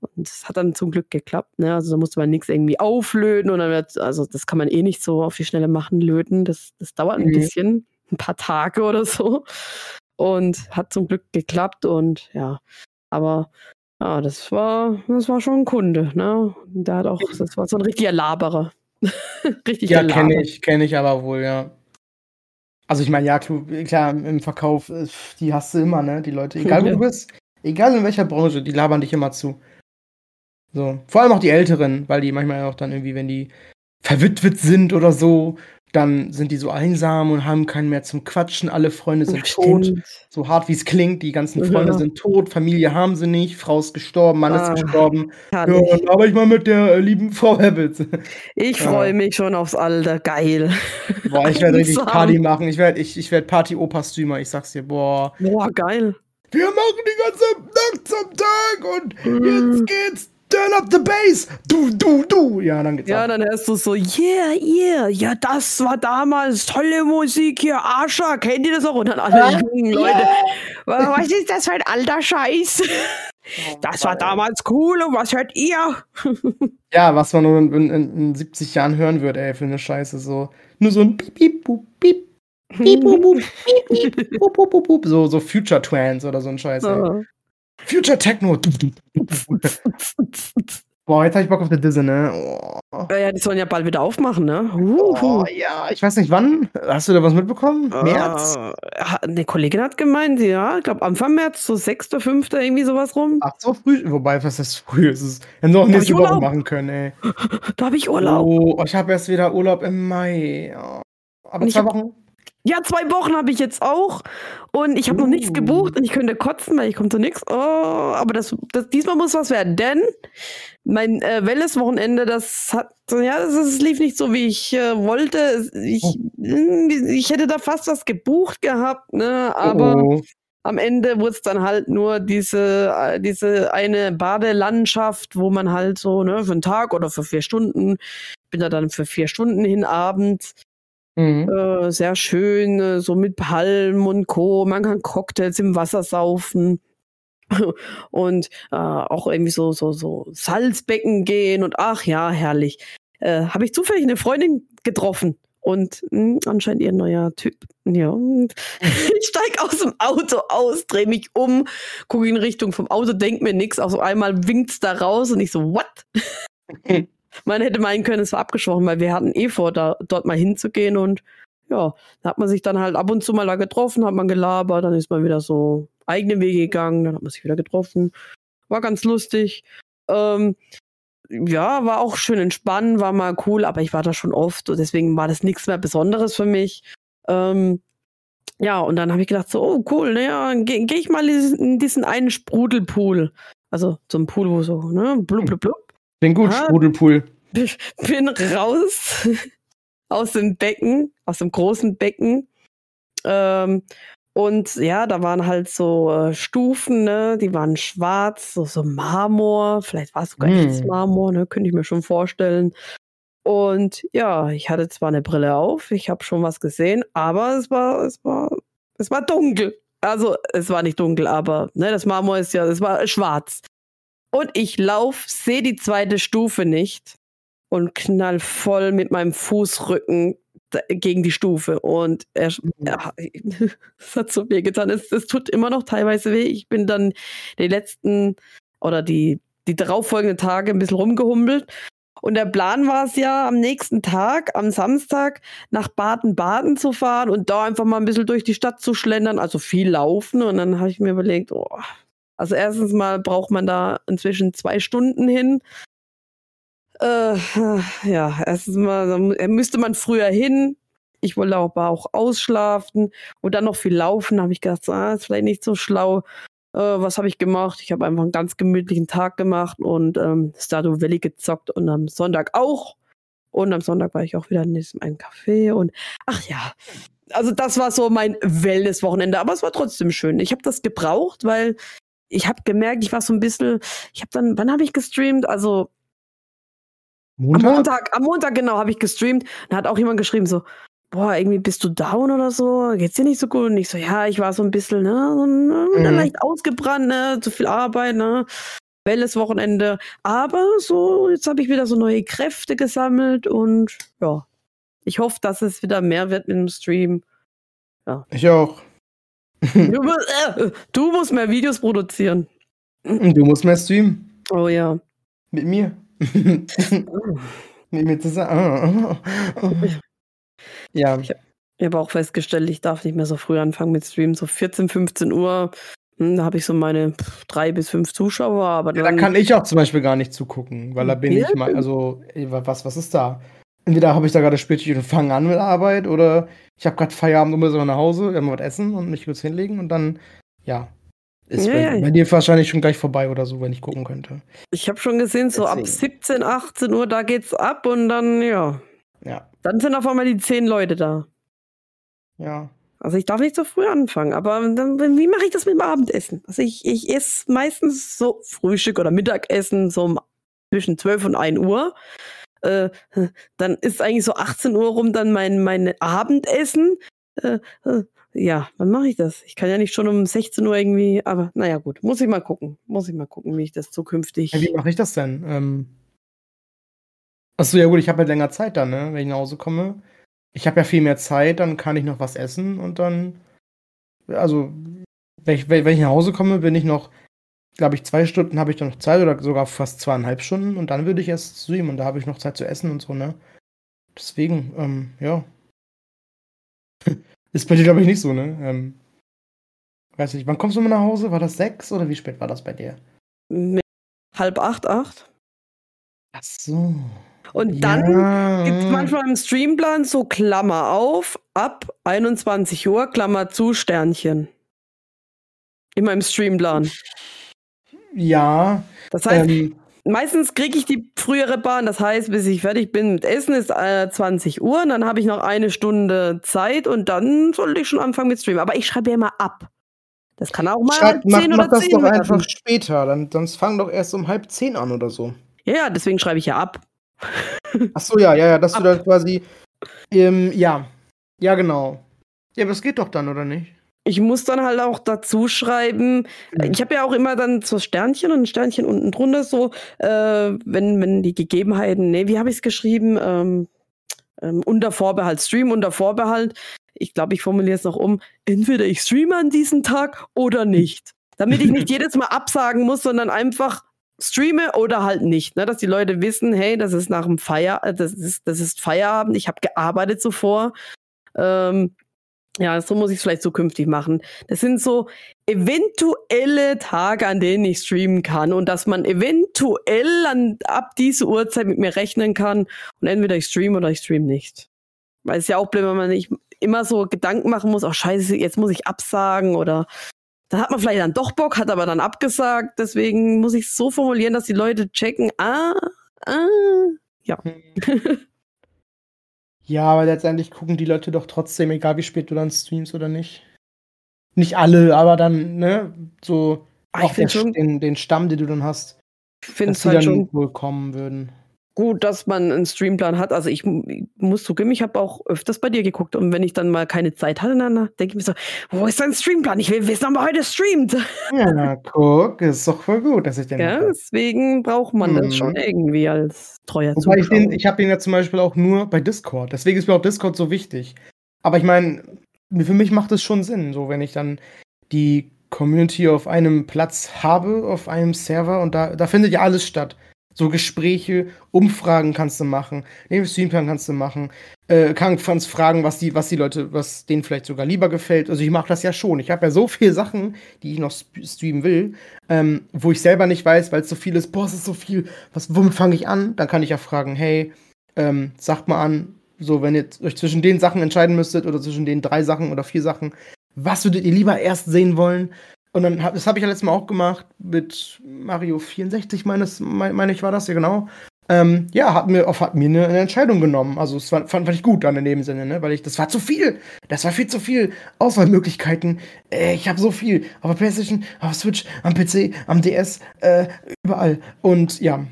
S1: Und das hat dann zum Glück geklappt, ne? Also da musste man nichts irgendwie auflöten und dann wird, also das kann man eh nicht so auf die Schnelle machen, löten. Das, das dauert ein mhm. bisschen, ein paar Tage oder so. Und hat zum Glück geklappt und ja. Aber ja, das war, das war schon ein Kunde, ne? Der hat auch, das war so ein richtiger Laberer.
S2: Richtig Ja, kenne ich, kenne ich aber wohl, ja. Also ich meine, ja, klar, im Verkauf, äh, die hast du immer, ne? Die Leute, egal wo du bist, egal in welcher Branche, die labern dich immer zu. So. Vor allem auch die Älteren, weil die manchmal auch dann irgendwie, wenn die verwitwet sind oder so, dann sind die so einsam und haben keinen mehr zum Quatschen. Alle Freunde sind Stimmt. tot. So hart wie es klingt, die ganzen Freunde ja. sind tot, Familie haben sie nicht, Frau ist gestorben, Mann ah, ist gestorben. Ja, dann aber ich mal mit der äh, lieben Frau Hebbels.
S1: Ich freue mich schon aufs Alter, geil.
S2: Boah, ich werde richtig Party machen. Ich werde ich, ich werd Party-Opa-Streamer, ich sag's dir, boah.
S1: Boah, geil.
S2: Wir machen die ganze Nacht zum Tag und jetzt geht's Turn up the bass! Du, du, du! Ja, dann geht's
S1: Ja, ab. dann hörst du so, yeah, yeah, ja, das war damals tolle Musik hier, Ascha, kennt ihr das auch? Und dann alle jungen Leute, yeah. was ist das für ein alter Scheiß? Das war damals cool und was hört ihr?
S2: ja, was man nur in, in, in 70 Jahren hören würde, ey, für eine Scheiße, so. Nur so ein Piep, Piep, Pup, Piep. Piep, bup, bup, piep, piep, bup, bup, bup, so, so Future Trans oder so ein Scheiß. Ey. Future Techno. Boah, jetzt hab ich Bock auf die Disse, ne? Oh.
S1: Ja, die sollen ja bald wieder aufmachen, ne?
S2: Oh, ja, ich weiß nicht wann. Hast du da was mitbekommen? Uh, März?
S1: Eine Kollegin hat gemeint, ja, ich glaube Anfang März, so 6., 5., irgendwie sowas rum.
S2: Ach, so früh. Wobei, was ist früh? Es ist, hätten sie auch nächste Woche machen können, ey.
S1: Da habe ich Urlaub.
S2: Oh, ich habe erst wieder Urlaub im Mai. Aber zwei Wochen.
S1: Ja, zwei Wochen habe ich jetzt auch und ich habe uh. noch nichts gebucht und ich könnte kotzen, weil ich komme zu nichts. Oh, aber das, das, diesmal muss was werden, denn mein äh, Wellness-Wochenende, das hat, ja, das, das, lief nicht so, wie ich äh, wollte. Ich, oh. ich hätte da fast was gebucht gehabt, ne, aber oh. am Ende wurde es dann halt nur diese, äh, diese eine Badelandschaft, wo man halt so, ne, für einen Tag oder für vier Stunden, bin da dann für vier Stunden hin abends Mhm. Äh, sehr schön, äh, so mit Palmen und Co. Man kann Cocktails im Wasser saufen und äh, auch irgendwie so, so, so Salzbecken gehen und ach ja, herrlich. Äh, Habe ich zufällig eine Freundin getroffen und mh, hm, anscheinend ihr neuer Typ. Ja, ich steige aus dem Auto aus, drehe mich um, gucke in Richtung vom Auto, denke mir nichts, auf einmal winkt's da raus und ich so, what? Man hätte meinen können, es war abgesprochen, weil wir hatten eh vor, da, dort mal hinzugehen und ja, da hat man sich dann halt ab und zu mal da getroffen, hat man gelabert, dann ist man wieder so eigene Wege gegangen, dann hat man sich wieder getroffen. War ganz lustig. Ähm, ja, war auch schön entspannen, war mal cool, aber ich war da schon oft und deswegen war das nichts mehr Besonderes für mich. Ähm, ja, und dann habe ich gedacht, so, oh cool, naja, gehe geh ich mal in diesen einen Sprudelpool. Also zum Pool, wo so, ne, blub, blub, blub.
S2: Bin gut, ah, Sprudelpool.
S1: Bin raus aus dem Becken, aus dem großen Becken. Ähm, und ja, da waren halt so äh, Stufen, ne? Die waren schwarz, so, so Marmor. Vielleicht war es sogar mm. echtes Marmor, ne? Könnte ich mir schon vorstellen. Und ja, ich hatte zwar eine Brille auf, ich habe schon was gesehen, aber es war, es war, es war dunkel. Also es war nicht dunkel, aber ne, das Marmor ist ja, es war schwarz. Und ich lauf, sehe die zweite Stufe nicht und knall voll mit meinem Fußrücken gegen die Stufe. Und er, mhm. ja, es hat so weh getan. Es, es tut immer noch teilweise weh. Ich bin dann die letzten oder die, die darauffolgenden Tage ein bisschen rumgehumpelt und der Plan war es ja, am nächsten Tag, am Samstag, nach Baden-Baden zu fahren und da einfach mal ein bisschen durch die Stadt zu schlendern, also viel laufen. Und dann habe ich mir überlegt, oh, also erstens mal braucht man da inzwischen zwei Stunden hin. Äh, ja, erstens mal müsste man früher hin. Ich wollte aber auch ausschlafen und dann noch viel laufen. habe ich gedacht, ah, ist vielleicht nicht so schlau. Äh, was habe ich gemacht? Ich habe einfach einen ganz gemütlichen Tag gemacht und ähm, Stardew Valley gezockt und am Sonntag auch. Und am Sonntag war ich auch wieder in einen Café und ach ja, also das war so mein Wellness-Wochenende, aber es war trotzdem schön. Ich habe das gebraucht, weil ich habe gemerkt, ich war so ein bisschen, ich habe dann, wann habe ich gestreamt? Also Montag? Am Montag, am Montag genau habe ich gestreamt. Da hat auch jemand geschrieben so, boah, irgendwie bist du down oder so, geht's dir nicht so gut? Und ich so, ja, ich war so ein bisschen, ne, so, ne mhm. leicht ausgebrannt, ne, zu viel Arbeit, ne, Welles Wochenende. Aber so, jetzt habe ich wieder so neue Kräfte gesammelt und ja, ich hoffe, dass es wieder mehr wird mit dem Stream.
S2: Ja. Ich auch.
S1: Du, musst, äh, du musst mehr Videos produzieren.
S2: Du musst mehr streamen.
S1: Oh ja.
S2: Mit mir. mit mir zusammen.
S1: Ja. Ich, ich habe auch festgestellt, ich darf nicht mehr so früh anfangen mit Streamen. So 14, 15 Uhr, hm, da habe ich so meine drei bis fünf Zuschauer. Aber
S2: ja, da kann ich auch zum Beispiel gar nicht zugucken, weil da bin ja. ich mal, also, was, was ist da? Entweder habe ich da gerade spätig und fange an mit Arbeit oder ich habe gerade Feierabend und muss nach Hause, haben was essen und mich kurz hinlegen und dann, ja, ist ja, bei, ja. bei, dir wahrscheinlich schon gleich vorbei oder so, wenn ich gucken könnte.
S1: Ich habe schon gesehen, so Deswegen. ab 17, 18 Uhr, da geht's ab und dann, ja.
S2: Ja.
S1: Dann sind auf einmal die zehn Leute da.
S2: Ja.
S1: Also ich darf nicht so früh anfangen, aber dann, wie mache ich das mit dem Abendessen? Also ich, ich esse meistens so Frühstück oder Mittagessen so zwischen 12 und 1 Uhr. Äh, dann ist eigentlich so 18 Uhr rum dann mein, mein Abendessen. Äh, äh, ja, wann mache ich das? Ich kann ja nicht schon um 16 Uhr irgendwie, aber naja gut, muss ich mal gucken. Muss ich mal gucken, wie ich das zukünftig.
S2: Ja, wie mache ich das denn? Ähm, Achso, ja gut, ich habe halt länger Zeit dann, ne, wenn ich nach Hause komme. Ich habe ja viel mehr Zeit, dann kann ich noch was essen und dann, also, wenn ich, wenn ich nach Hause komme, bin ich noch, glaube ich, zwei Stunden habe ich dann noch Zeit oder sogar fast zweieinhalb Stunden und dann würde ich erst streamen und da habe ich noch Zeit zu essen und so, ne. Deswegen, ähm, ja. Ist bei dir, glaube ich, nicht so, ne? Ähm, weiß nicht, wann kommst du mal nach Hause? War das sechs oder wie spät war das bei dir?
S1: halb acht, acht.
S2: Ach so.
S1: Und dann ja. gibt es manchmal im Streamplan so Klammer auf, ab 21 Uhr, Klammer zu, Sternchen. Immer im Streamplan.
S2: Ja.
S1: Das heißt, ähm, meistens kriege ich die frühere Bahn. Das heißt, bis ich fertig bin mit Essen, ist äh, 20 Uhr. Und dann habe ich noch eine Stunde Zeit und dann sollte ich schon anfangen mit Streamen. Aber ich schreibe ja immer ab. Das kann auch mal Schreib, halb
S2: zehn mach, oder mach das doch werden. einfach später. Dann, sonst fang doch erst um halb zehn an oder so.
S1: Ja, deswegen schreibe ich ja ab.
S2: Ach so, ja, ja, ja, dass ab. du dann quasi. Ähm, ja. Ja, genau. Ja, aber es geht doch dann, oder nicht?
S1: Ich muss dann halt auch dazu schreiben, mhm. ich habe ja auch immer dann so Sternchen und ein Sternchen unten drunter so, äh, wenn, wenn die Gegebenheiten, nee, wie habe ich es geschrieben? Ähm, ähm, unter Vorbehalt, Stream unter Vorbehalt. Ich glaube, ich formuliere es noch um, entweder ich streame an diesem Tag oder nicht. Damit ich nicht jedes Mal absagen muss, sondern einfach streame oder halt nicht, ne? dass die Leute wissen, hey, das ist nach dem Feier, äh, das ist, das ist Feierabend, ich habe gearbeitet zuvor. Ähm, ja, so muss ich es vielleicht zukünftig machen. Das sind so eventuelle Tage, an denen ich streamen kann und dass man eventuell an, ab diese Uhrzeit mit mir rechnen kann und entweder ich streame oder ich streame nicht. Weil es ja auch blöd, wenn man nicht, immer so Gedanken machen muss, oh scheiße, jetzt muss ich absagen oder dann hat man vielleicht dann doch Bock, hat aber dann abgesagt. Deswegen muss ich es so formulieren, dass die Leute checken, ah, ah, ja.
S2: Ja, aber letztendlich gucken die Leute doch trotzdem, egal wie spät du dann streamst oder nicht. Nicht alle, aber dann, ne, so
S1: Ah, ich
S2: auch der,
S1: schon,
S2: den, den Stamm, den du dann hast,
S1: ich
S2: dass die
S1: halt
S2: dann
S1: schon
S2: wohl kommen würden.
S1: Gut, dass man einen Streamplan hat. Also ich, ich muss zugeben, ich habe auch öfters bei dir geguckt und wenn ich dann mal keine Zeit hatte, dann denke ich mir so, wo ist dein Streamplan? Ich will wissen, ob er heute streamt.
S2: Ja, guck, ist doch voll gut, dass ich den
S1: Ja, deswegen braucht man das schon
S2: Mhm.
S1: irgendwie als treuer
S2: Wobei ich den,
S1: Zuschauer.
S2: ich habe den ja zum Beispiel auch nur bei Discord. Deswegen ist mir auch Discord so wichtig. Aber ich meine, für mich macht es schon Sinn, so wenn ich dann die Community auf einem Platz habe, auf einem Server und da, da findet ja alles statt. So Gespräche, Umfragen kannst du machen, neben Streamplan kannst du machen, äh, kannst fragen, was die, was die Leute, was denen vielleicht sogar lieber gefällt. Also ich mache das ja schon. Ich habe ja so viele Sachen, die ich noch streamen will, ähm, wo ich selber nicht weiß, weil es so viel ist. Boah, es ist so viel. Was, womit fange ich an? Dann kann ich ja fragen, hey, ähm, sagt mal an, so wenn ihr euch zwischen den Sachen entscheiden müsstet oder zwischen den drei Sachen oder vier Sachen, was würdet ihr lieber erst sehen wollen? Und dann hab, das habe ich ja letztes Mal auch gemacht mit Mario 64, meines, meine mein ich war das ja genau. Ähm, ja, hat mir, auf, hat mir eine, eine Entscheidung genommen. Also es war, fand, fand ich gut dann in dem Sinne, ne? Weil ich, das war zu viel. Das war viel zu viel. Auswahlmöglichkeiten. Äh, ich habe so viel. Auf der Playstation, auf Switch, am PC, am DS, äh, überall. Und ja,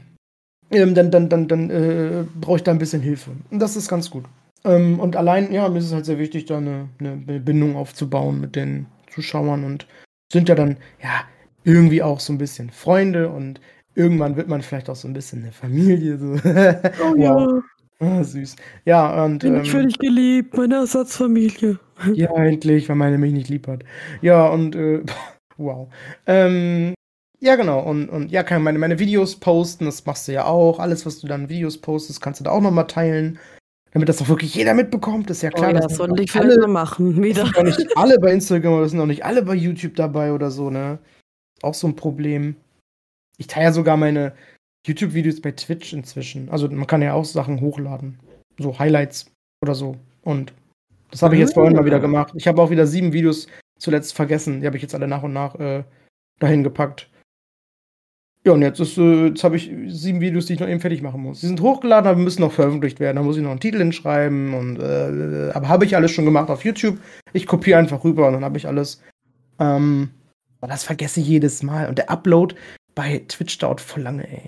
S2: ähm, dann, dann, dann, dann äh, brauche ich da ein bisschen Hilfe. Und das ist ganz gut. Ähm, und allein, ja, mir ist es halt sehr wichtig, da eine, eine Bindung aufzubauen mit den Zuschauern und sind ja dann, ja, irgendwie auch so ein bisschen Freunde und irgendwann wird man vielleicht auch so ein bisschen eine Familie. So.
S1: Oh
S2: wow. Ah, süß. Ja, und.
S1: Bin ich für
S2: Ähm,
S1: dich geliebt, meine Ersatzfamilie.
S2: ja, endlich, weil meine mich nicht lieb hat. Ja, und äh, wow. Ähm, ja, genau. Und, und ja, kann meine, meine Videos posten, das machst du ja auch. Alles, was du dann Videos postest, kannst du da auch nochmal teilen. Damit das auch wirklich jeder mitbekommt. ist ja
S1: Oh
S2: klar,
S1: ja,
S2: das sind
S1: soll
S2: auch
S1: ich vielleicht
S2: alle,
S1: mal machen.
S2: das
S1: Wieder.
S2: sind nicht alle bei Instagram oder das sind auch nicht alle bei YouTube dabei oder so, ne? Auch so ein Problem. Ich teile ja sogar meine YouTube-Videos bei Twitch inzwischen. Also man kann ja auch Sachen hochladen. So Highlights oder so. Und das habe ich jetzt vorhin mal wieder
S1: Ah.
S2: gemacht. Ich habe auch wieder sieben Videos zuletzt vergessen. Die habe ich jetzt alle nach und nach äh, dahin gepackt. Ja, und jetzt, ist, äh, jetzt habe ich sieben Videos, die ich noch eben fertig machen muss. Die sind hochgeladen, aber müssen noch veröffentlicht werden. Da muss ich noch einen Titel hinschreiben. Und, äh, aber habe ich alles schon gemacht auf YouTube. Ich kopiere einfach rüber und dann habe ich alles. Ähm, aber das vergesse ich jedes Mal. Und der Upload bei Twitch dauert voll lange, ey.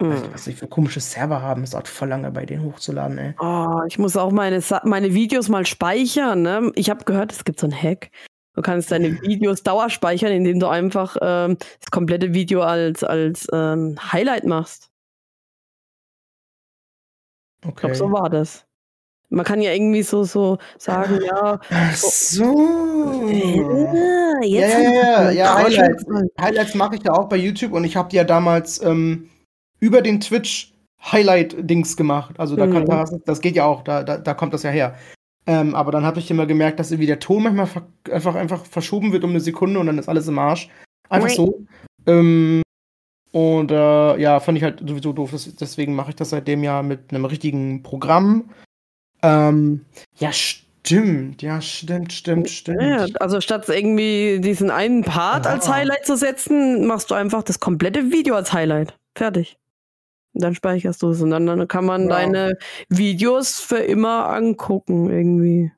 S2: Weiß nicht,
S1: Hm.
S2: was die für komische Server haben. Es dauert voll lange bei denen hochzuladen, ey.
S1: Oh, ich muss auch meine, meine Videos mal speichern. Ne? Ich habe gehört, es gibt so einen Hack. Du kannst deine Videos dauerspeichern, indem du einfach ähm, das komplette Video als, als ähm, Highlight machst. Ich
S2: Okay.
S1: glaube, so war das. Man kann ja irgendwie so, so sagen, ja,
S2: Ach so.
S1: äh,
S2: Ja,
S1: jetzt
S2: ja, ja, ja, Highlights. Highlights mache ich ja auch bei YouTube und ich habe die ja damals ähm, über den Twitch Highlight-Dings gemacht. Also da kann,
S1: Mhm.
S2: das, das geht ja auch, da, da, da kommt das ja her. Ähm, aber dann habe ich immer gemerkt, dass irgendwie der Ton manchmal einfach, einfach verschoben wird um eine Sekunde und dann ist alles im Arsch. Einfach
S1: Ui.
S2: so. Ähm, und äh, ja, fand ich halt sowieso doof. Deswegen mache ich das seitdem ja mit einem richtigen Programm. Ähm, ja, stimmt. Ja, stimmt, stimmt, stimmt.
S1: Ja, also statt irgendwie diesen einen Part
S2: Ja.
S1: als Highlight zu setzen, machst du einfach das komplette Video als Highlight. Fertig. Dann speicherst du es und dann, dann kann man
S2: Ja.
S1: deine Videos für immer angucken irgendwie.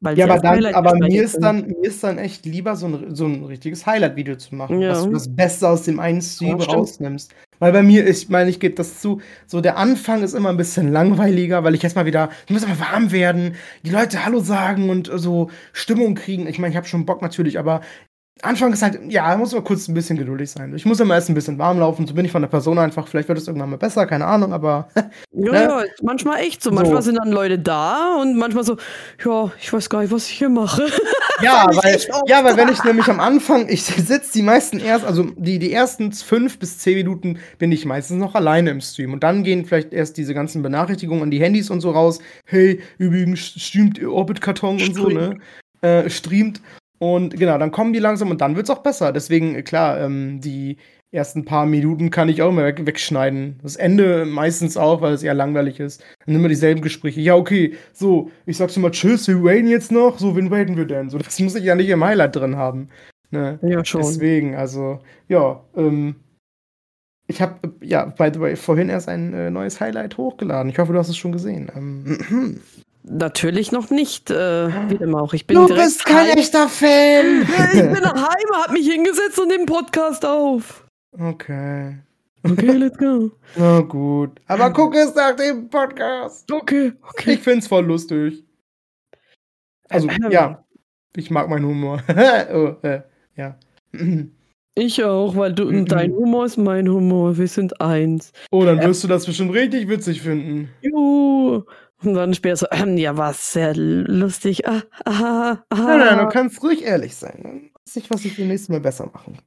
S1: Weil
S2: Ja, aber dann, aber mir ist
S1: sind.
S2: dann, mir ist dann echt lieber so ein, so ein richtiges Highlight-Video zu machen,
S1: Ja.
S2: dass du das Beste aus dem einen Stream
S1: Ja,
S2: rausnimmst. Weil bei mir, ich meine, ich gebe das zu, so der Anfang ist immer ein bisschen langweiliger, weil ich erstmal wieder, ich muss immer warm werden, die Leute Hallo sagen und so Stimmung kriegen. Ich meine, ich habe schon Bock natürlich, aber Anfang ist halt, ja, muss man kurz ein bisschen geduldig sein. Ich muss immer erst ein bisschen warm laufen, so bin ich von der Person einfach. Vielleicht wird es irgendwann mal besser, keine Ahnung, aber
S1: Ja,
S2: ne?
S1: ja, manchmal echt so. Manchmal
S2: So.
S1: sind dann Leute da und manchmal so, ja, ich weiß gar nicht, was ich hier mache.
S2: Ja, weil, ja, weil wenn ich nämlich am Anfang, ich sitze die meisten erst, also die, die ersten fünf bis zehn Minuten bin ich meistens noch alleine im Stream. Und dann gehen vielleicht erst diese ganzen Benachrichtigungen an die Handys und so raus. Hey, übrigens streamt Orbit Karton und so, ne? Äh, streamt. Und genau, dann kommen die langsam und dann wird's auch besser. Deswegen, äh, klar, ähm, die, ersten paar Minuten kann ich auch immer weg, wegschneiden. Das Ende meistens auch, weil es eher langweilig ist. Dann immer dieselben Gespräche. Ja, okay, so, ich sag's mal Tschüss, wir raiden jetzt noch. So, wen raiden wir denn? So, das muss ich ja nicht im Highlight drin haben. Ne?
S1: Ja, schon.
S2: Deswegen, also, ja, ähm, ich habe, ja, by the way, vorhin erst ein äh, neues Highlight hochgeladen. Ich hoffe, du hast es schon gesehen. Ähm,
S1: Natürlich noch nicht, äh, wie immer auch. Ich bin
S2: du bist kein heim. echter Fan!
S1: ich bin daheim, hab mich hingesetzt und den Podcast auf.
S2: Okay.
S1: Okay, let's go.
S2: Na gut. Aber guck es nach dem Podcast.
S1: Okay, okay.
S2: Ich find's voll lustig. Also, ähm, ja. Ich mag meinen Humor. oh, äh, ja.
S1: Ich auch, weil du, dein Humor ist mein Humor. Wir sind eins.
S2: Oh, dann wirst äh, du das bestimmt richtig witzig finden.
S1: Juhu. Und dann später so, ähm, ja, war sehr lustig. Ah, ah, ah.
S2: Nein, nein, du kannst ruhig ehrlich sein. Dann weiß ich, was ich beim nächsten Mal besser machen kann.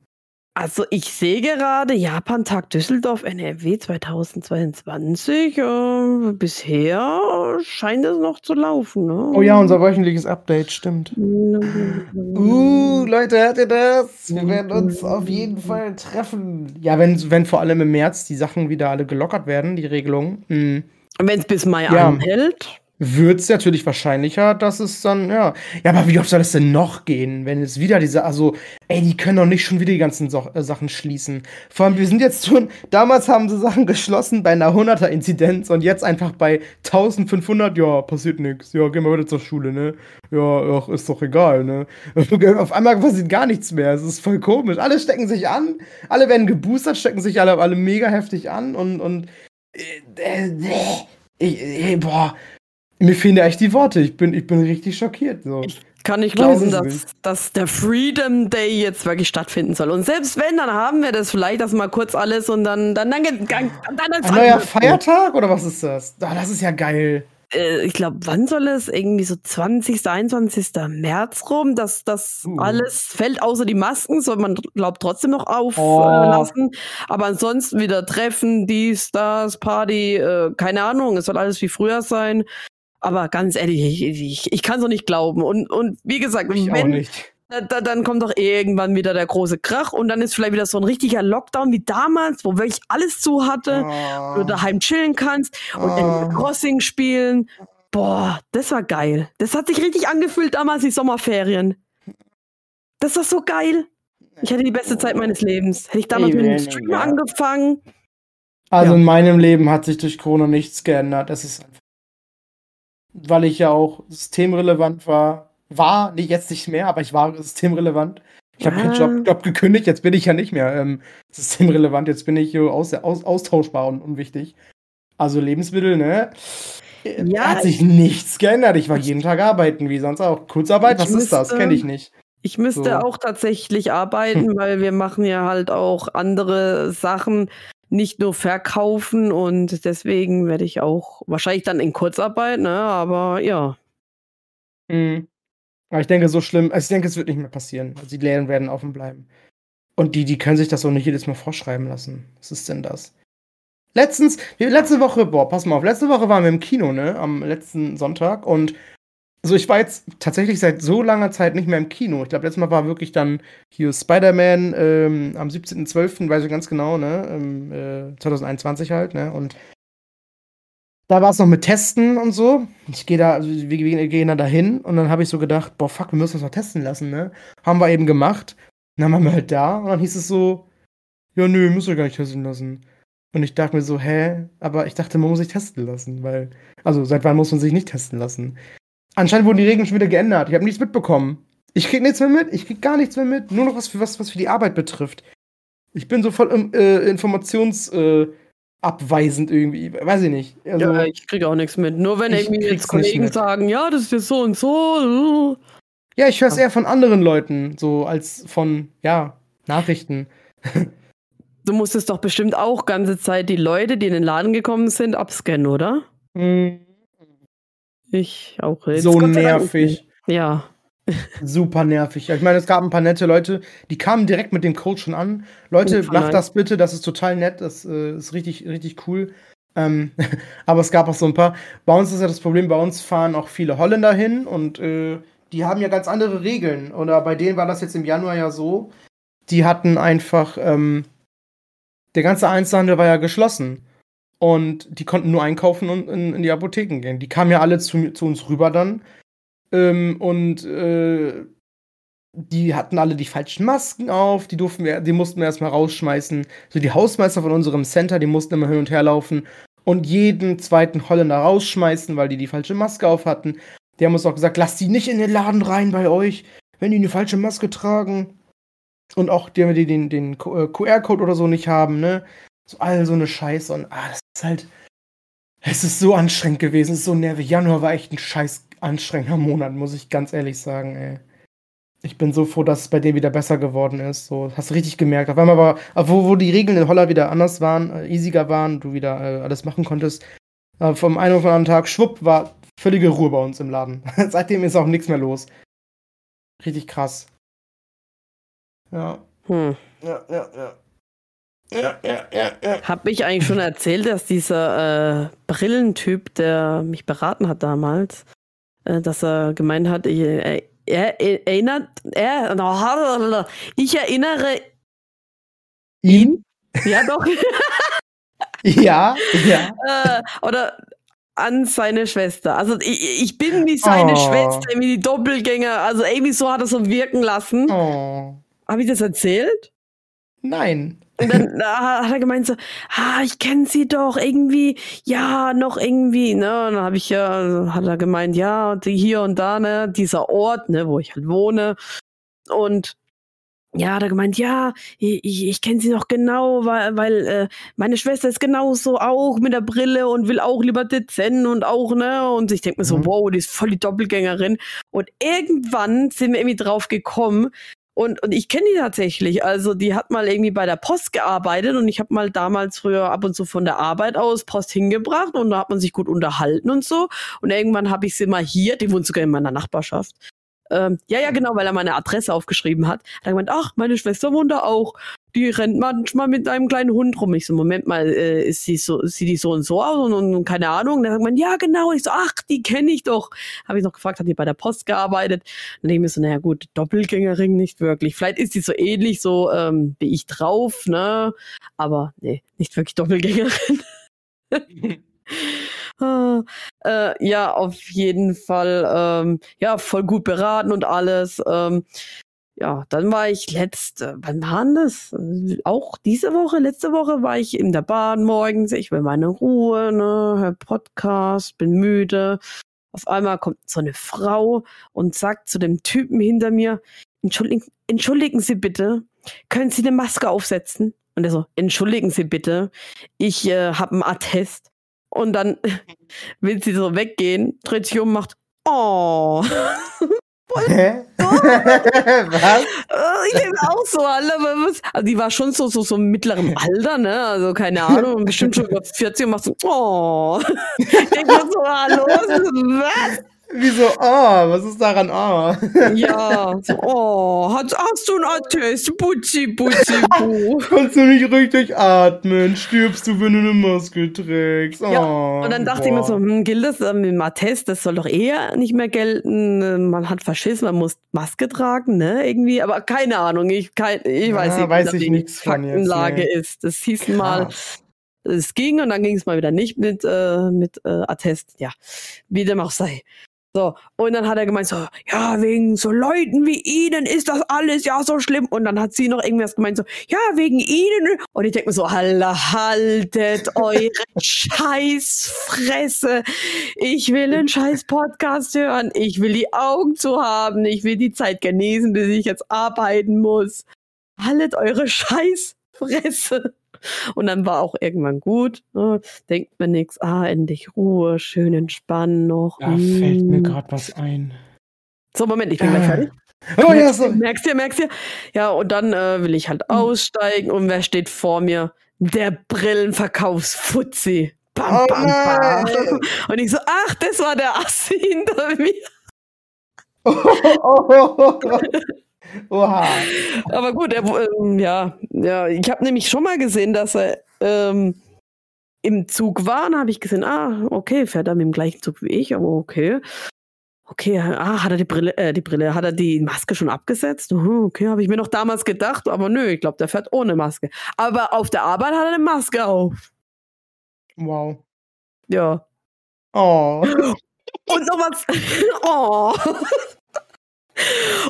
S1: Also ich sehe gerade Japan-Tag Düsseldorf NRW 2022. Äh, bisher scheint es noch zu laufen. Ne?
S2: Oh ja, unser wöchentliches Update, stimmt. uh, Leute, hört ihr das? Wir werden uns auf jeden Fall treffen. Ja, wenn, wenn vor allem im März die Sachen wieder alle gelockert werden, die Regelungen.
S1: Hm. Wenn es bis Mai ja. anhält
S2: wird es natürlich wahrscheinlicher, dass es dann, ja. Ja, aber wie oft soll es denn noch gehen, wenn es wieder diese, also, ey, die können doch nicht schon wieder die ganzen so äh, Sachen schließen. Vor allem, wir sind jetzt schon, damals haben sie Sachen geschlossen bei einer 100er-Inzidenz und jetzt einfach bei 1500, ja, passiert nichts. Ja, gehen wir wieder zur Schule, ne? Ja, ach, ist doch egal, ne? Auf einmal passiert gar nichts mehr. Es ist voll komisch. Alle stecken sich an, alle werden geboostert, stecken sich alle, alle mega heftig an und, und, äh, äh, ich, äh, boah, mir fehlen ja echt die Worte. Ich bin, ich bin richtig schockiert. So.
S1: Ich kann nicht glauben, dass, nicht. dass der Freedom Day jetzt wirklich stattfinden soll. Und selbst wenn, dann haben wir das vielleicht das mal kurz alles und dann dann dann, dann, dann,
S2: dann Ein neuer Feiertag oder was ist das? Oh, das ist ja geil.
S1: Äh, ich glaube, wann soll es irgendwie so 20., 21. März rum, dass das uh. alles fällt, außer die Masken, soll man, glaubt, trotzdem noch auflassen. Oh. Aber ansonsten wieder Treffen, dies, das, Party, äh, keine Ahnung, es soll alles wie früher sein. Aber ganz ehrlich, ich, ich, ich kann es doch nicht glauben. Und, und wie gesagt, ich wenn, da, dann kommt doch irgendwann wieder der große Krach und dann ist vielleicht wieder so ein richtiger Lockdown wie damals, wo wirklich alles zu hatte, oh. wo du daheim chillen kannst und oh. Animal Crossing spielen. Boah, das war geil. Das hat sich richtig angefühlt damals, die Sommerferien. Das war so geil. Ich hatte die beste Zeit meines Lebens. Hätte ich damals mit dem Stream ja. angefangen.
S2: Also ja. in meinem Leben hat sich durch Corona nichts geändert. Es ist einfach weil ich ja auch systemrelevant war. War, nicht jetzt nicht mehr, aber ich war systemrelevant. Ich habe meinen Job, Job, gekündigt, jetzt bin ich ja nicht mehr ähm, systemrelevant, jetzt bin ich aus, aus, austauschbar und unwichtig. Also Lebensmittel, ne? Ja, hat sich nichts geändert. Ich war jeden Tag arbeiten, wie sonst auch. Kurzarbeit, was müsste, ist das? Kenne ich nicht.
S1: Ich müsste so. auch tatsächlich arbeiten, weil wir machen ja halt auch andere Sachen nicht nur verkaufen und deswegen werde ich auch wahrscheinlich dann in Kurzarbeit, ne? Aber ja.
S2: Mhm. Aber ich denke, so schlimm, also ich denke, es wird nicht mehr passieren. Also die Läden werden offen bleiben. Und die, die können sich das auch nicht jedes Mal vorschreiben lassen. Was ist denn das? Letztens, letzte Woche, boah, pass mal auf, letzte Woche waren wir im Kino, ne? Am letzten Sonntag und also ich war jetzt tatsächlich seit so langer Zeit nicht mehr im Kino. Ich glaube, letztes Mal war wirklich dann hier Spider-Man ähm, am 17.12., weiß ich ganz genau, ne? Ähm, äh, 2021 halt, ne? Und da war es noch mit Testen und so. Ich gehe da, also wir, wir gehen da dahin und dann habe ich so gedacht, boah, fuck, wir müssen uns noch testen lassen, ne? Haben wir eben gemacht. Dann waren wir halt da und dann hieß es so, ja, nö, müsst ihr gar nicht testen lassen. Und ich dachte mir so, hä? Aber ich dachte, man muss sich testen lassen, weil, also seit wann muss man sich nicht testen lassen? Anscheinend wurden die Regeln schon wieder geändert. Ich habe nichts mitbekommen. Ich krieg nichts mehr mit. Ich krieg gar nichts mehr mit. Nur noch was für was, was für die Arbeit betrifft. Ich bin so voll äh, informationsabweisend äh, irgendwie. Weiß ich nicht.
S1: Also, ja, ich krieg auch nichts mit. Nur wenn irgendwie jetzt Kollegen sagen, ja, das ist jetzt so und so.
S2: Ja, ich höre es eher von anderen Leuten, so als von, ja, Nachrichten.
S1: Du musstest doch bestimmt auch ganze Zeit die Leute, die in den Laden gekommen sind, abscannen, oder?
S2: Mhm.
S1: Ich auch.
S2: Jetzt so nervig.
S1: Ja.
S2: Super nervig. Ich meine, es gab ein paar nette Leute, die kamen direkt mit dem Code schon an. Leute, oh, macht das bitte, das ist total nett, das äh, ist richtig, richtig cool. Ähm, aber es gab auch so ein paar. Bei uns ist ja das Problem, bei uns fahren auch viele Holländer hin und äh, die haben ja ganz andere Regeln. Oder bei denen war das jetzt im Januar ja so. Die hatten einfach, ähm, der ganze Einzelhandel war ja geschlossen. Und die konnten nur einkaufen und in, in die Apotheken gehen. Die kamen ja alle zu, zu uns rüber dann. Ähm, und äh, die hatten alle die falschen Masken auf, die durften wir, die mussten wir erstmal rausschmeißen. So die Hausmeister von unserem Center, die mussten immer hin und her laufen und jeden zweiten Holländer rausschmeißen, weil die die falsche Maske auf hatten. Die haben uns auch gesagt, lasst die nicht in den Laden rein bei euch, wenn die eine falsche Maske tragen. Und auch die, die den, den QR-Code äh, oder so nicht haben, ne? So all so eine Scheiße. Und ah, das ist halt. Es ist so anstrengend gewesen, es ist so nervig. Januar war echt ein scheiß anstrengender Monat, muss ich ganz ehrlich sagen, ey. Ich bin so froh, dass es bei dir wieder besser geworden ist. So, hast du richtig gemerkt. Auf einmal war, wo, wo die Regeln in Holland wieder anders waren, äh, easiger waren, du wieder äh, alles machen konntest. Äh, vom einen auf den anderen Tag, schwupp, war völlige Ruhe bei uns im Laden. Seitdem ist auch nichts mehr los. Richtig krass. Ja. Hm. Ja, ja, ja.
S1: Ja, ja, ja, ja. Hab ich eigentlich schon erzählt, dass dieser äh, Brillentyp, der mich beraten hat damals, dass er gemeint hat, ich, er, er, erinnert, er, ich erinnere ihn. Ja, doch.
S2: ja, ja.
S1: Äh, oder an seine Schwester. Also ich, ich bin wie seine oh. Schwester, wie die Doppelgänger. Also irgendwie so hat er so wirken lassen. Oh. Habe ich das erzählt?
S2: Nein.
S1: Und dann da hat er gemeint so, ah, ich kenne sie doch irgendwie, ja, noch irgendwie, ne? Und dann habe ich ja, hat er gemeint, ja, die hier und da, ne, dieser Ort, ne, wo ich halt wohne. Und ja, hat er gemeint, ja, ich, ich kenne sie noch genau, weil, weil äh, meine Schwester ist genauso auch mit der Brille und will auch lieber dezent und auch, ne? Und ich denke mir so, mhm. wow, die ist voll die Doppelgängerin. Und irgendwann sind wir irgendwie drauf gekommen, und, und ich kenne die tatsächlich. Also die hat mal irgendwie bei der Post gearbeitet und ich habe mal damals früher ab und zu von der Arbeit aus Post hingebracht und da hat man sich gut unterhalten und so. Und irgendwann habe ich sie mal hier, die wohnt sogar in meiner Nachbarschaft. Ähm, ja, ja, genau, weil er meine Adresse aufgeschrieben hat. Hat er gemeint, ach, meine Schwester wohnt da auch die rennt manchmal mit einem kleinen Hund rum. Ich so, Moment mal, äh, ist sie so, sieht die so und so aus und, und, keine Ahnung. Dann sagt man, ja, genau. Ich so, ach, die kenne ich doch. Habe ich noch gefragt, hat die bei der Post gearbeitet? Dann denke ich mir so, naja gut, Doppelgängerin nicht wirklich. Vielleicht ist sie so ähnlich so ähm, wie ich drauf, ne? Aber nee, nicht wirklich Doppelgängerin. Ah, äh, ja, auf jeden Fall, ähm, ja, voll gut beraten und alles. Ähm, ja, dann war ich letzte, wann war denn das? Auch diese Woche, letzte Woche war ich in der Bahn morgens. Ich will meine Ruhe, ne, hör Podcast, bin müde. Auf einmal kommt so eine Frau und sagt zu dem Typen hinter mir, entschuldigen, entschuldigen Sie bitte, können Sie eine Maske aufsetzen? Und er so, entschuldigen Sie bitte, ich äh, habe einen Attest. Und dann will sie so weggehen, dreht sich um, macht, oh.
S2: Hä? was?
S1: Äh, ich denke auch so, alle, also die war schon so, so, so im mittleren Alter, ne? Also keine Ahnung, bestimmt schon über 40 und macht so, oh. Ich denke so, hallo, was?
S2: Wieso, oh, was ist daran, oh?
S1: Ja, so, oh, hast, hast du einen Attest? Putzi, putzi, pu.
S2: Kannst du nicht richtig atmen? Stirbst du, wenn du eine Maske trägst? Oh,
S1: ja, und dann dachte boah. ich mir so, hm, gilt das mit dem Attest? Das soll doch eher nicht mehr gelten. Man hat Verschissen, man muss Maske tragen, ne, irgendwie. Aber keine Ahnung, ich, kein, ich weiß ja, nicht,
S2: weiß ich die Faktenlage
S1: nee. ist. Das hieß Krass. mal es ging und dann ging es mal wieder nicht mit, äh, mit äh, Attest. Ja, wie dem auch sei. So, und dann hat er gemeint, so, ja, wegen so Leuten wie Ihnen ist das alles ja so schlimm. Und dann hat sie noch irgendwas gemeint, so, ja, wegen Ihnen. Und ich denke mir so, Alter, haltet eure Scheißfresse. Ich will einen scheiß Podcast hören. Ich will die Augen zu haben. Ich will die Zeit genießen, bis ich jetzt arbeiten muss. Haltet eure Scheißfresse. Und dann war auch irgendwann gut. Ne? Denkt mir nichts, ah, endlich Ruhe, schön entspannen noch.
S2: Da hm. fällt mir gerade hm. was ein.
S1: So, Moment, ich bin gleich fertig.
S2: Oh ja, so.
S1: Merkst du, merkst du? Ja, und dann äh, will ich halt hm. aussteigen und wer steht vor mir? Der Brillenverkaufsfutzi. Bam, oh bam, bam. Und ich so, ach, das war der Assi hinter mir. Oh, oh, oh, oh. Oha. Aber gut, er, ähm, ja, ja, ich habe nämlich schon mal gesehen, dass er ähm, im Zug war. Dann habe ich gesehen, ah, okay, fährt er mit dem gleichen Zug wie ich, aber okay. okay, ah, hat er die Brille, äh, die Brille, hat er die Maske schon abgesetzt? Uh, okay, habe ich mir noch damals gedacht, aber nö, ich glaube, der fährt ohne Maske. Aber auf der Arbeit hat er eine Maske auf.
S2: Wow.
S1: Ja.
S2: Oh.
S1: Und noch was. oh.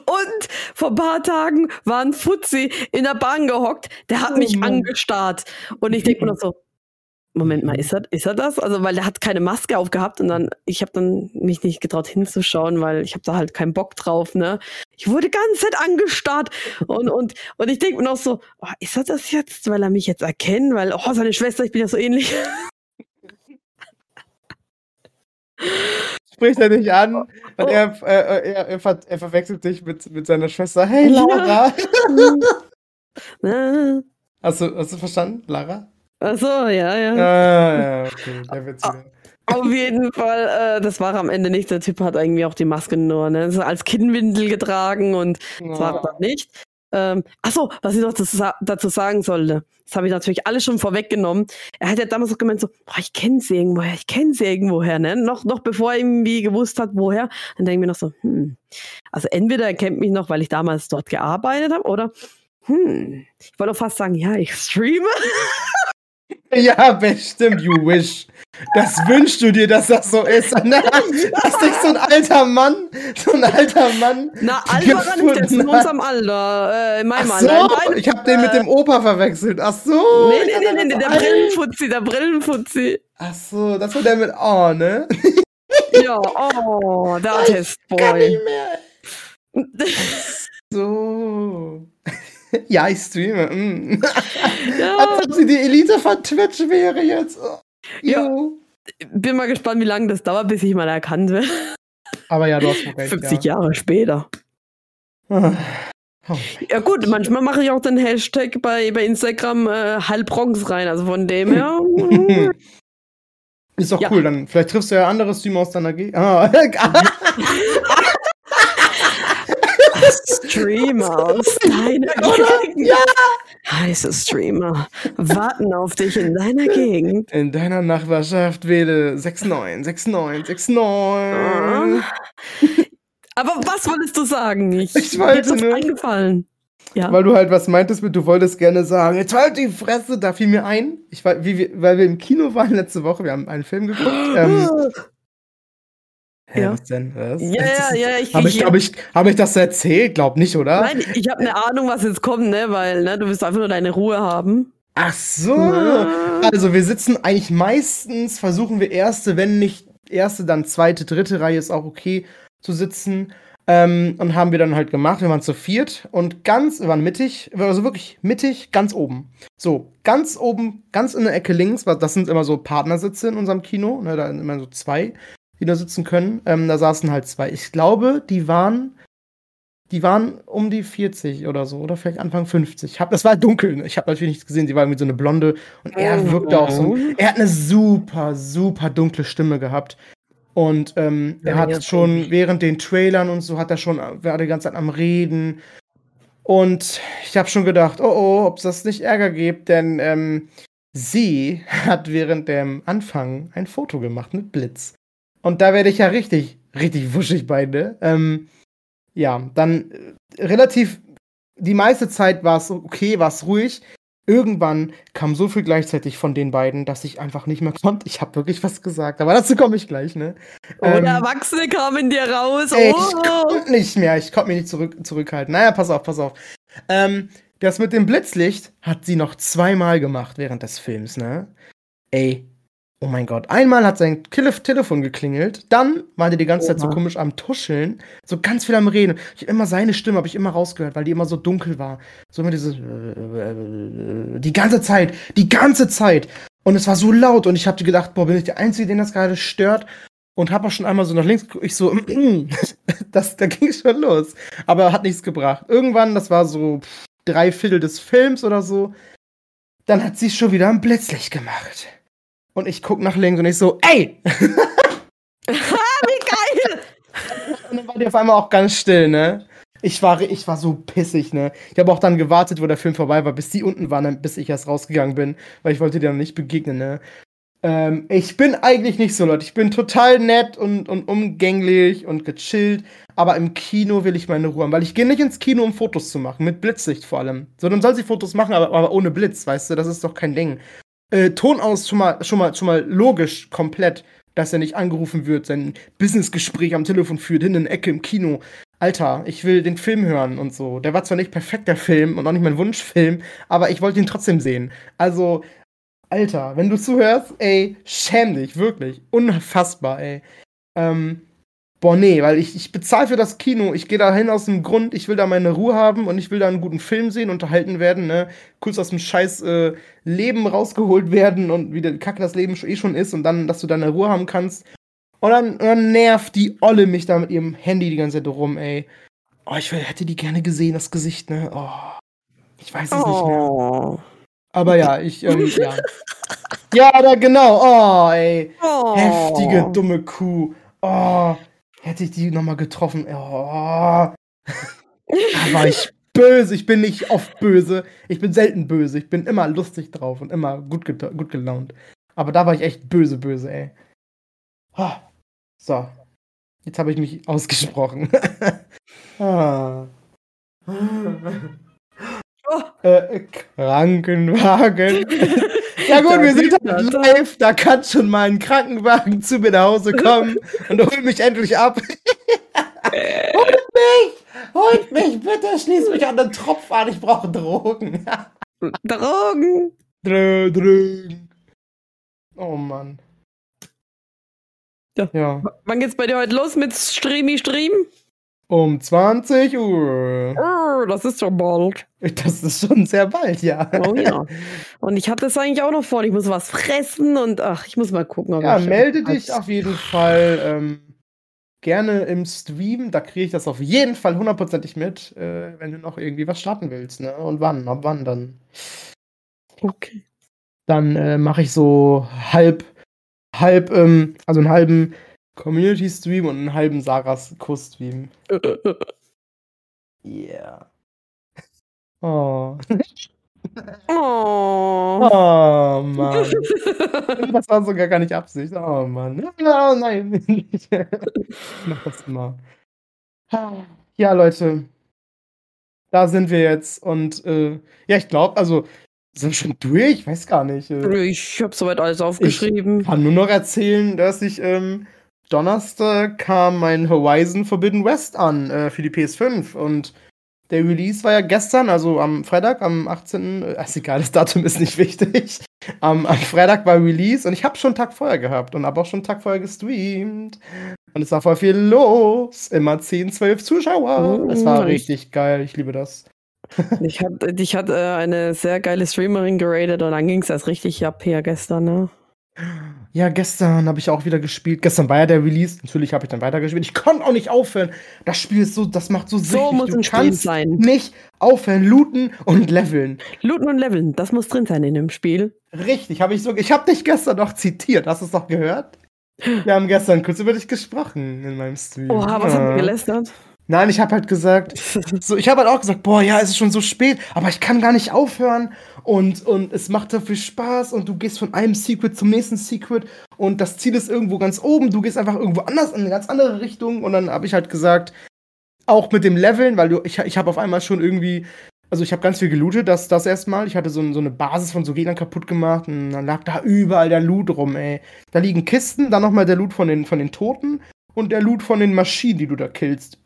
S1: Und vor ein paar Tagen war ein Fuzzi in der Bahn gehockt, der hat
S2: Oh
S1: mich
S2: Mann.
S1: angestarrt. Und ich denke mir noch so, Moment mal, ist er, ist er das? Also, weil der hat keine Maske aufgehabt und dann, ich habe dann mich nicht getraut hinzuschauen, weil ich habe da halt keinen Bock drauf, ne? Ich wurde ganz Zeit angestarrt und, und, und ich denke mir noch so, oh, ist er das jetzt, weil er mich jetzt erkennt? Weil, oh, seine Schwester, ich bin ja so ähnlich.
S2: Spricht er dich an und
S1: Oh.
S2: er, äh, er, er, ver er verwechselt dich mit, mit seiner Schwester. Hey,
S1: Ja.
S2: Lara!
S1: Ah,
S2: Hast du, hast du verstanden, Lara?
S1: Ach so, ja, ja.
S2: Ah, ja, okay. Der wieder.
S1: Auf jeden Fall, äh, das war am Ende nicht. Der Typ hat irgendwie auch die Maske nur, ne? Als Kinnwindel getragen und das war er dann nicht. Ähm, achso, was ich noch dazu, sa- dazu sagen sollte, das habe ich natürlich alles schon vorweggenommen. Er hat ja damals auch gemeint, so, boah, ich kenne sie irgendwoher, ich kenne sie irgendwoher, ne? Noch, noch bevor er irgendwie gewusst hat, woher. Dann denke ich mir noch so, hm, also entweder er kennt mich noch, weil ich damals dort gearbeitet habe, oder hm, ich wollte auch fast sagen, ja, ich streame.
S2: Ja, bestimmt, you wish. Das wünschst du dir, dass das so ist. Na, dass dich so ein alter Mann, so ein alter Mann.
S1: Na, Alter war nicht, der ist in unserem Alter, äh, in meinem
S2: Ach
S1: Alter. in
S2: so,
S1: deinem-
S2: ich hab den mit dem Opa verwechselt. Ach so.
S1: Nee, nee, nee, nee,
S2: das
S1: der
S2: war-
S1: Brillenfutzi, der Brillenfutzi.
S2: Ach so, das war der mit Oh, ne?
S1: Ja, oh, der
S2: Kann
S1: Testboy.
S2: nicht mehr. So. Ja, ich streame. Mm.
S1: ja,
S2: Als ob sie die Elite von Twitch wäre jetzt. Oh.
S1: Ja.
S2: Jo.
S1: bin mal gespannt, wie lange das dauert, bis ich mal erkannt werde.
S2: Aber ja, du hast recht.
S1: 50
S2: ja.
S1: Jahre später.
S2: Ah. Oh.
S1: Ja gut, manchmal mache ich auch den Hashtag bei, bei Instagram äh, Halbbronx rein, also von dem her. mm,
S2: Ist doch
S1: Ja.
S2: cool, dann vielleicht triffst du ja andere Streamer aus deiner Gegend. Ah,
S1: Streamer aus deiner Gegend.
S2: ja.
S1: Heiße Streamer warten auf dich in deiner Gegend.
S2: In deiner Nachbarschaft wähle 69, 69, 69.
S1: Aber was wolltest du sagen? Ich,
S2: Ich
S1: mir
S2: wollte nur-
S1: eingefallen. Ja.
S2: Weil du halt was meintest mit, du wolltest gerne sagen, jetzt halt die Fresse, da fiel mir ein. Ich war, wie weil wir im Kino waren letzte Woche, wir haben einen Film geguckt. Ähm, hä,
S1: Ja.
S2: was denn? Was?
S1: ja, ja, ja, ich,
S2: Habe ich, hab ich, hab ich das erzählt? Glaub nicht, oder?
S1: Nein, ich habe eine Ahnung, was jetzt kommt, ne? Weil ne, du willst einfach nur deine Ruhe haben.
S2: Ach so.
S1: Ja.
S2: Also wir sitzen eigentlich meistens, versuchen wir erste, wenn nicht erste, dann zweite, dritte Reihe ist auch okay zu sitzen. Ähm, und haben wir dann halt gemacht. Wir waren zu viert und ganz, wir waren mittig, also wirklich mittig, ganz oben. So, ganz oben, ganz in der Ecke links, weil das sind immer so Partnersitze in unserem Kino, ne, da sind immer so zwei, die da sitzen können. Ähm, da saßen halt zwei. Ich glaube, die waren, die waren um die 40 oder so, oder vielleicht Anfang 50. Ich hab, das war dunkel, ne? ich habe natürlich nichts gesehen, sie war irgendwie so eine Blonde und er wirkte auch so. Er hat eine super, super dunkle Stimme gehabt. Und ähm, er
S1: Ja,
S2: hat
S1: ja,
S2: schon während den Trailern und so hat er schon, war die ganze Zeit am Reden. Und ich habe schon gedacht, oh oh, ob es das nicht Ärger gibt, denn ähm, sie hat während dem Anfang ein Foto gemacht mit Blitz. Und da werde ich ja richtig, richtig wuschig bei, ne? Ähm, ja, dann äh, relativ, die meiste Zeit war es okay, war es ruhig. Irgendwann kam so viel gleichzeitig von den beiden, dass ich einfach nicht mehr konnte. Ich habe wirklich was gesagt, aber dazu komme ich gleich, ne?
S1: Oh,
S2: Ähm,
S1: der Erwachsene kam in dir raus.
S2: ich
S1: Oh.
S2: konnte nicht mehr, ich konnte mich nicht zurück, zurückhalten. Naja, pass auf, pass auf. Ähm, das mit dem Blitzlicht hat sie noch zweimal gemacht während des Films, ne? Ey, oh mein Gott. Einmal hat sein Tele Telefon geklingelt, dann war die die ganze Zeit so komisch am Tuscheln, so ganz viel am Reden. Ich immer seine Stimme habe ich immer rausgehört, weil die immer so dunkel war. So immer dieses die ganze Zeit, die ganze Zeit. Und es war so laut und ich habe gedacht, boah, bin ich der Einzige, den das gerade stört? Und habe auch schon einmal so nach links geguckt, ich so, das, da ging schon los. Aber hat nichts gebracht. Irgendwann, das war so drei Viertel des Films oder so, dann hat sie es schon wieder am Blitzlicht gemacht. Und ich guck nach links und ich so, ey!
S1: Wie geil!
S2: Und dann war die auf einmal auch ganz still, ne? Ich war, ich war so pissig, ne? Ich habe auch dann gewartet, wo der Film vorbei war, bis die unten waren, bis ich erst rausgegangen bin, weil ich wollte dir noch nicht begegnen, ne? Ähm, ich bin eigentlich nicht so, Leute. Ich bin total nett und, und umgänglich und gechillt. Aber im Kino will ich meine Ruhe haben, weil ich gehe nicht ins Kino, um Fotos zu machen. Mit Blitzlicht vor allem. So, dann soll sie Fotos machen, aber, aber ohne Blitz, weißt du? Das ist doch kein Ding. Äh, Ton aus schon mal, schon mal, schon mal logisch, komplett, dass er nicht angerufen wird, sein Businessgespräch am Telefon führt, in der Ecke im Kino. Alter, ich will den Film hören und so. Der war zwar nicht perfekt, der Film, und auch nicht mein Wunschfilm, aber ich wollte ihn trotzdem sehen. Also, Alter, wenn du zuhörst, ey, schäm dich, wirklich. Unfassbar, ey. Ähm, boah, nee, weil ich, ich bezahle für das Kino. Ich gehe da hin aus dem Grund, ich will da meine Ruhe haben und ich will da einen guten Film sehen, unterhalten werden, ne? Kurz aus dem scheiß äh, Leben rausgeholt werden und wie der Kacke das Leben eh schon ist und dann, dass du deine Ruhe haben kannst. Und dann, dann nervt die Olle mich da mit ihrem Handy die ganze Zeit rum, ey. Oh, ich hätte die gerne gesehen, das Gesicht, ne? Oh. Ich weiß es oh. nicht mehr. Oh. Aber ja, ich, ähm, ja. Ja, da genau. Oh, ey. Oh. Heftige, dumme Kuh. Oh, hätte ich die nochmal getroffen. Oh. da war ich böse. Ich bin nicht oft böse. Ich bin selten böse. Ich bin immer lustig drauf und immer gut, gut gelaunt. Aber da war ich echt böse, böse, ey. Oh. So. Jetzt habe ich mich ausgesprochen. ah. Äh, Krankenwagen. ja gut, wir sind halt live, da kann schon mal ein Krankenwagen zu mir nach Hause kommen und holt mich endlich ab. holt mich! Holt mich, bitte, schließ mich an den Tropf an, ich brauche Drogen.
S1: Drogen!
S2: Dr Drogen. Oh Mann.
S1: Ja. ja. Wann geht's bei dir heute los mit Streamy Stream?
S2: Um 20 Uhr.
S1: Oh, das ist schon bald.
S2: Das ist schon sehr bald, ja.
S1: Oh ja. Und ich hatte es eigentlich auch noch vor. Ich muss was fressen und ach, ich muss mal gucken.
S2: ja, melde dich auf jeden Fall ähm, gerne im Stream. Da kriege ich das auf jeden Fall hundertprozentig mit, äh, wenn du noch irgendwie was starten willst. Ne? Und wann? Ab wann dann?
S1: Okay.
S2: Dann äh, mache ich so halb, halb, ähm, also einen halben Community-Stream und einen halben Saras Kuss-Stream. yeah. Oh.
S1: Oh.
S2: Oh, Mann. Das war sogar gar nicht Absicht. Oh, Mann. Oh, nein. Mach das mal. Ja, Leute. Da sind wir jetzt. Und äh, ja, ich glaube, also sind wir schon durch? Ich weiß gar nicht.
S1: Äh. Ich habe soweit alles aufgeschrieben.
S2: Ich kann nur noch erzählen, dass ich ähm, Donnerstag kam mein Horizon Forbidden West an äh, für die PS5 und der Release war ja gestern, also am Freitag, am 18. Äh, ist egal, das Datum ist nicht wichtig. Am, am Freitag war Release und ich habe schon einen Tag vorher gehabt und habe auch schon einen Tag vorher gestreamt. Und es war voll viel los. Immer 10, 12 Zuschauer. Es war richtig geil. Ich liebe das.
S1: ich hatte ich hat, äh, eine sehr geile Streamerin geradet und dann ging es erst richtig ab hier gestern, ne?
S2: Ja, gestern habe ich auch wieder gespielt. Gestern war ja der Release. Natürlich habe ich dann weitergespielt. Ich konnte auch nicht aufhören. Das Spiel ist so, das macht so
S1: süchtig. So muss du ein Spiel sein.
S2: Nicht aufhören, looten und leveln.
S1: Looten und leveln, das muss drin sein in dem Spiel.
S2: Richtig, habe ich so. Ich habe dich gestern noch zitiert. Hast du es doch gehört? Wir haben gestern kurz über dich gesprochen in meinem Stream.
S1: Oha, was ja. haben wir gelästert?
S2: Nein, ich habe halt gesagt, so, ich habe halt auch gesagt, boah, ja, es ist schon so spät, aber ich kann gar nicht aufhören und, und es macht viel Spaß und du gehst von einem Secret zum nächsten Secret und das Ziel ist irgendwo ganz oben, du gehst einfach irgendwo anders in eine ganz andere Richtung und dann habe ich halt gesagt, auch mit dem Leveln, weil du, ich, ich habe auf einmal schon irgendwie, also ich habe ganz viel gelootet, das, das erstmal, ich hatte so, so eine Basis von so Gegnern kaputt gemacht und dann lag da überall der Loot rum, ey. Da liegen Kisten, dann nochmal der Loot von den, von den Toten und der Loot von den Maschinen, die du da killst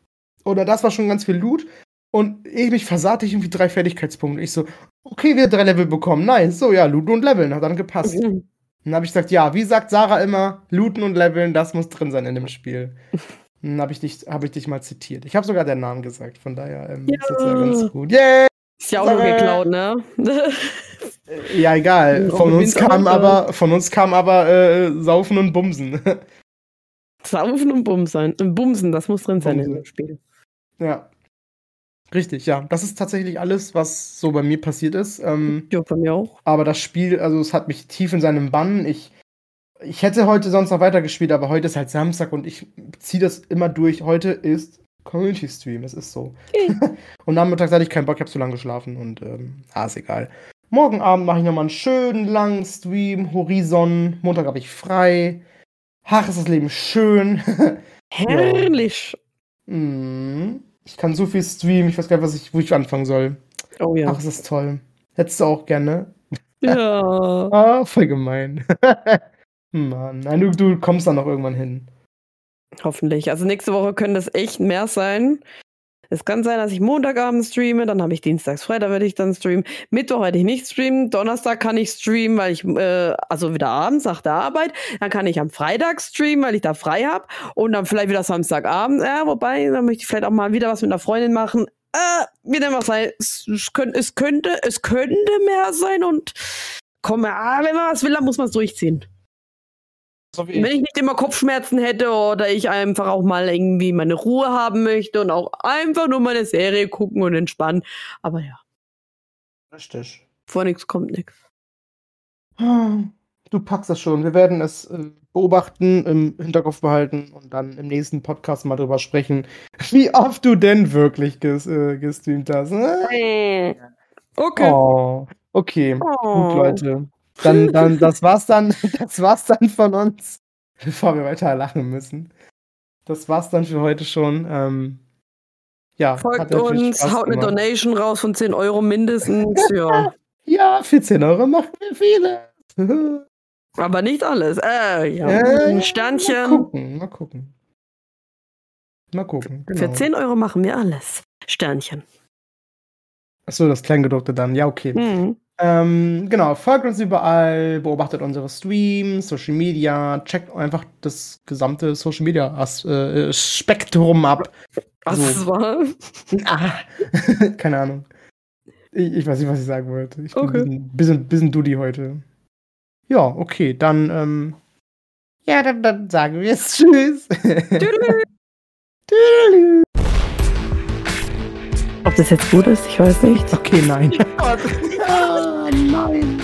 S2: oder das war schon ganz viel Loot. Und ich mich versahte ich irgendwie drei Fertigkeitspunkte. Ich so, okay, wir drei Level bekommen. Nice. So, ja, looten und leveln. Hat dann gepasst. Mhm. Dann habe ich gesagt, ja, wie sagt Sarah immer, looten und leveln, das muss drin sein in dem Spiel. Dann habe ich, dich, hab ich dich mal zitiert. Ich habe sogar den Namen gesagt, von daher ähm, ja. ist das ja ganz gut.
S1: Yeah! Ist ja auch noch geklaut, ne?
S2: Äh, ja, egal. Von uns kam aber, von uns kam aber äh, Saufen und Bumsen.
S1: Saufen und Bumsen. Bumsen, das muss drin sein Bumsen. in dem Spiel.
S2: Ja. Richtig, ja. Das ist tatsächlich alles, was so bei mir passiert ist. Ähm,
S1: ja, bei mir auch.
S2: Aber das Spiel, also es hat mich tief in seinem Bann. Ich, ich hätte heute sonst noch weitergespielt, aber heute ist halt Samstag und ich ziehe das immer durch. Heute ist Community Stream, es ist so. Okay. und nachmittags hatte ich keinen Bock, ich habe zu lange geschlafen und ähm, ah, ist egal. Morgen Abend mache ich nochmal einen schönen langen Stream. Horizon. Montag habe ich frei. Ach, ist das Leben schön.
S1: Herrlich.
S2: Mm. Ich kann so viel streamen, ich weiß gar nicht, was ich, wo ich anfangen soll.
S1: Oh ja.
S2: Ach, es ist toll. Hättest du auch gerne.
S1: Ja.
S2: Ah, voll gemein. Mann, nein, du, du kommst dann noch irgendwann hin.
S1: Hoffentlich. Also nächste Woche können das echt mehr sein. Es kann sein, dass ich Montagabend streame, dann habe ich Dienstags, Freitag werde ich dann streamen. Mittwoch werde ich nicht streamen, Donnerstag kann ich streamen, weil ich, äh, also wieder abends nach der Arbeit. Dann kann ich am Freitag streamen, weil ich da frei habe. Und dann vielleicht wieder Samstagabend. Ja, wobei, dann möchte ich vielleicht auch mal wieder was mit einer Freundin machen. Äh, wie dem auch sei, es, es, könnte, es könnte mehr sein und komm, ah, wenn man was will, dann muss man es durchziehen.
S2: So wie
S1: Wenn ich nicht immer Kopfschmerzen hätte oder ich einfach auch mal irgendwie meine Ruhe haben möchte und auch einfach nur meine Serie gucken und entspannen. Aber ja,
S2: Richtig.
S1: vor nichts kommt nichts.
S2: Du packst das schon. Wir werden es äh, beobachten, im Hinterkopf behalten und dann im nächsten Podcast mal drüber sprechen, wie oft du denn wirklich ges äh, gestreamt hast. Äh?
S1: Okay.
S2: Oh, okay.
S1: Oh.
S2: Gut, Leute. Dann, dann, das war's dann, das war's dann von uns, bevor wir weiter lachen müssen. Das war's dann für heute schon. Ähm, ja,
S1: Folgt uns, haut eine
S2: gemacht.
S1: Donation raus von 10 Euro mindestens. ja.
S2: Ja, für 10 Euro machen wir viele.
S1: Aber nicht alles. Äh, ja.
S2: Äh,
S1: Ein
S2: Mal
S1: Sternchen.
S2: gucken, mal gucken. Mal gucken. Genau.
S1: Für 10 Euro machen wir alles. Sternchen.
S2: Achso, das Kleingedruckte dann. Ja, okay.
S1: Mhm.
S2: Ähm, genau, folgt uns überall, beobachtet unsere Streams, Social Media, checkt einfach das gesamte Social Media As äh, Spektrum ab.
S1: Was
S2: So.
S1: war?
S2: Ah, keine Ahnung. Ich, ich weiß nicht, was ich sagen wollte. Ich bin
S1: Okay.
S2: ein bisschen, bisschen, bisschen Dudi heute. Ja, okay, dann, ähm, ja, dann, dann sagen wir jetzt Tschüss.
S1: Tüdelü.
S2: Tüdelü.
S1: Ob das jetzt gut ist, ich weiß nicht.
S2: Okay, nein.
S1: Gott.
S2: Ah, nein.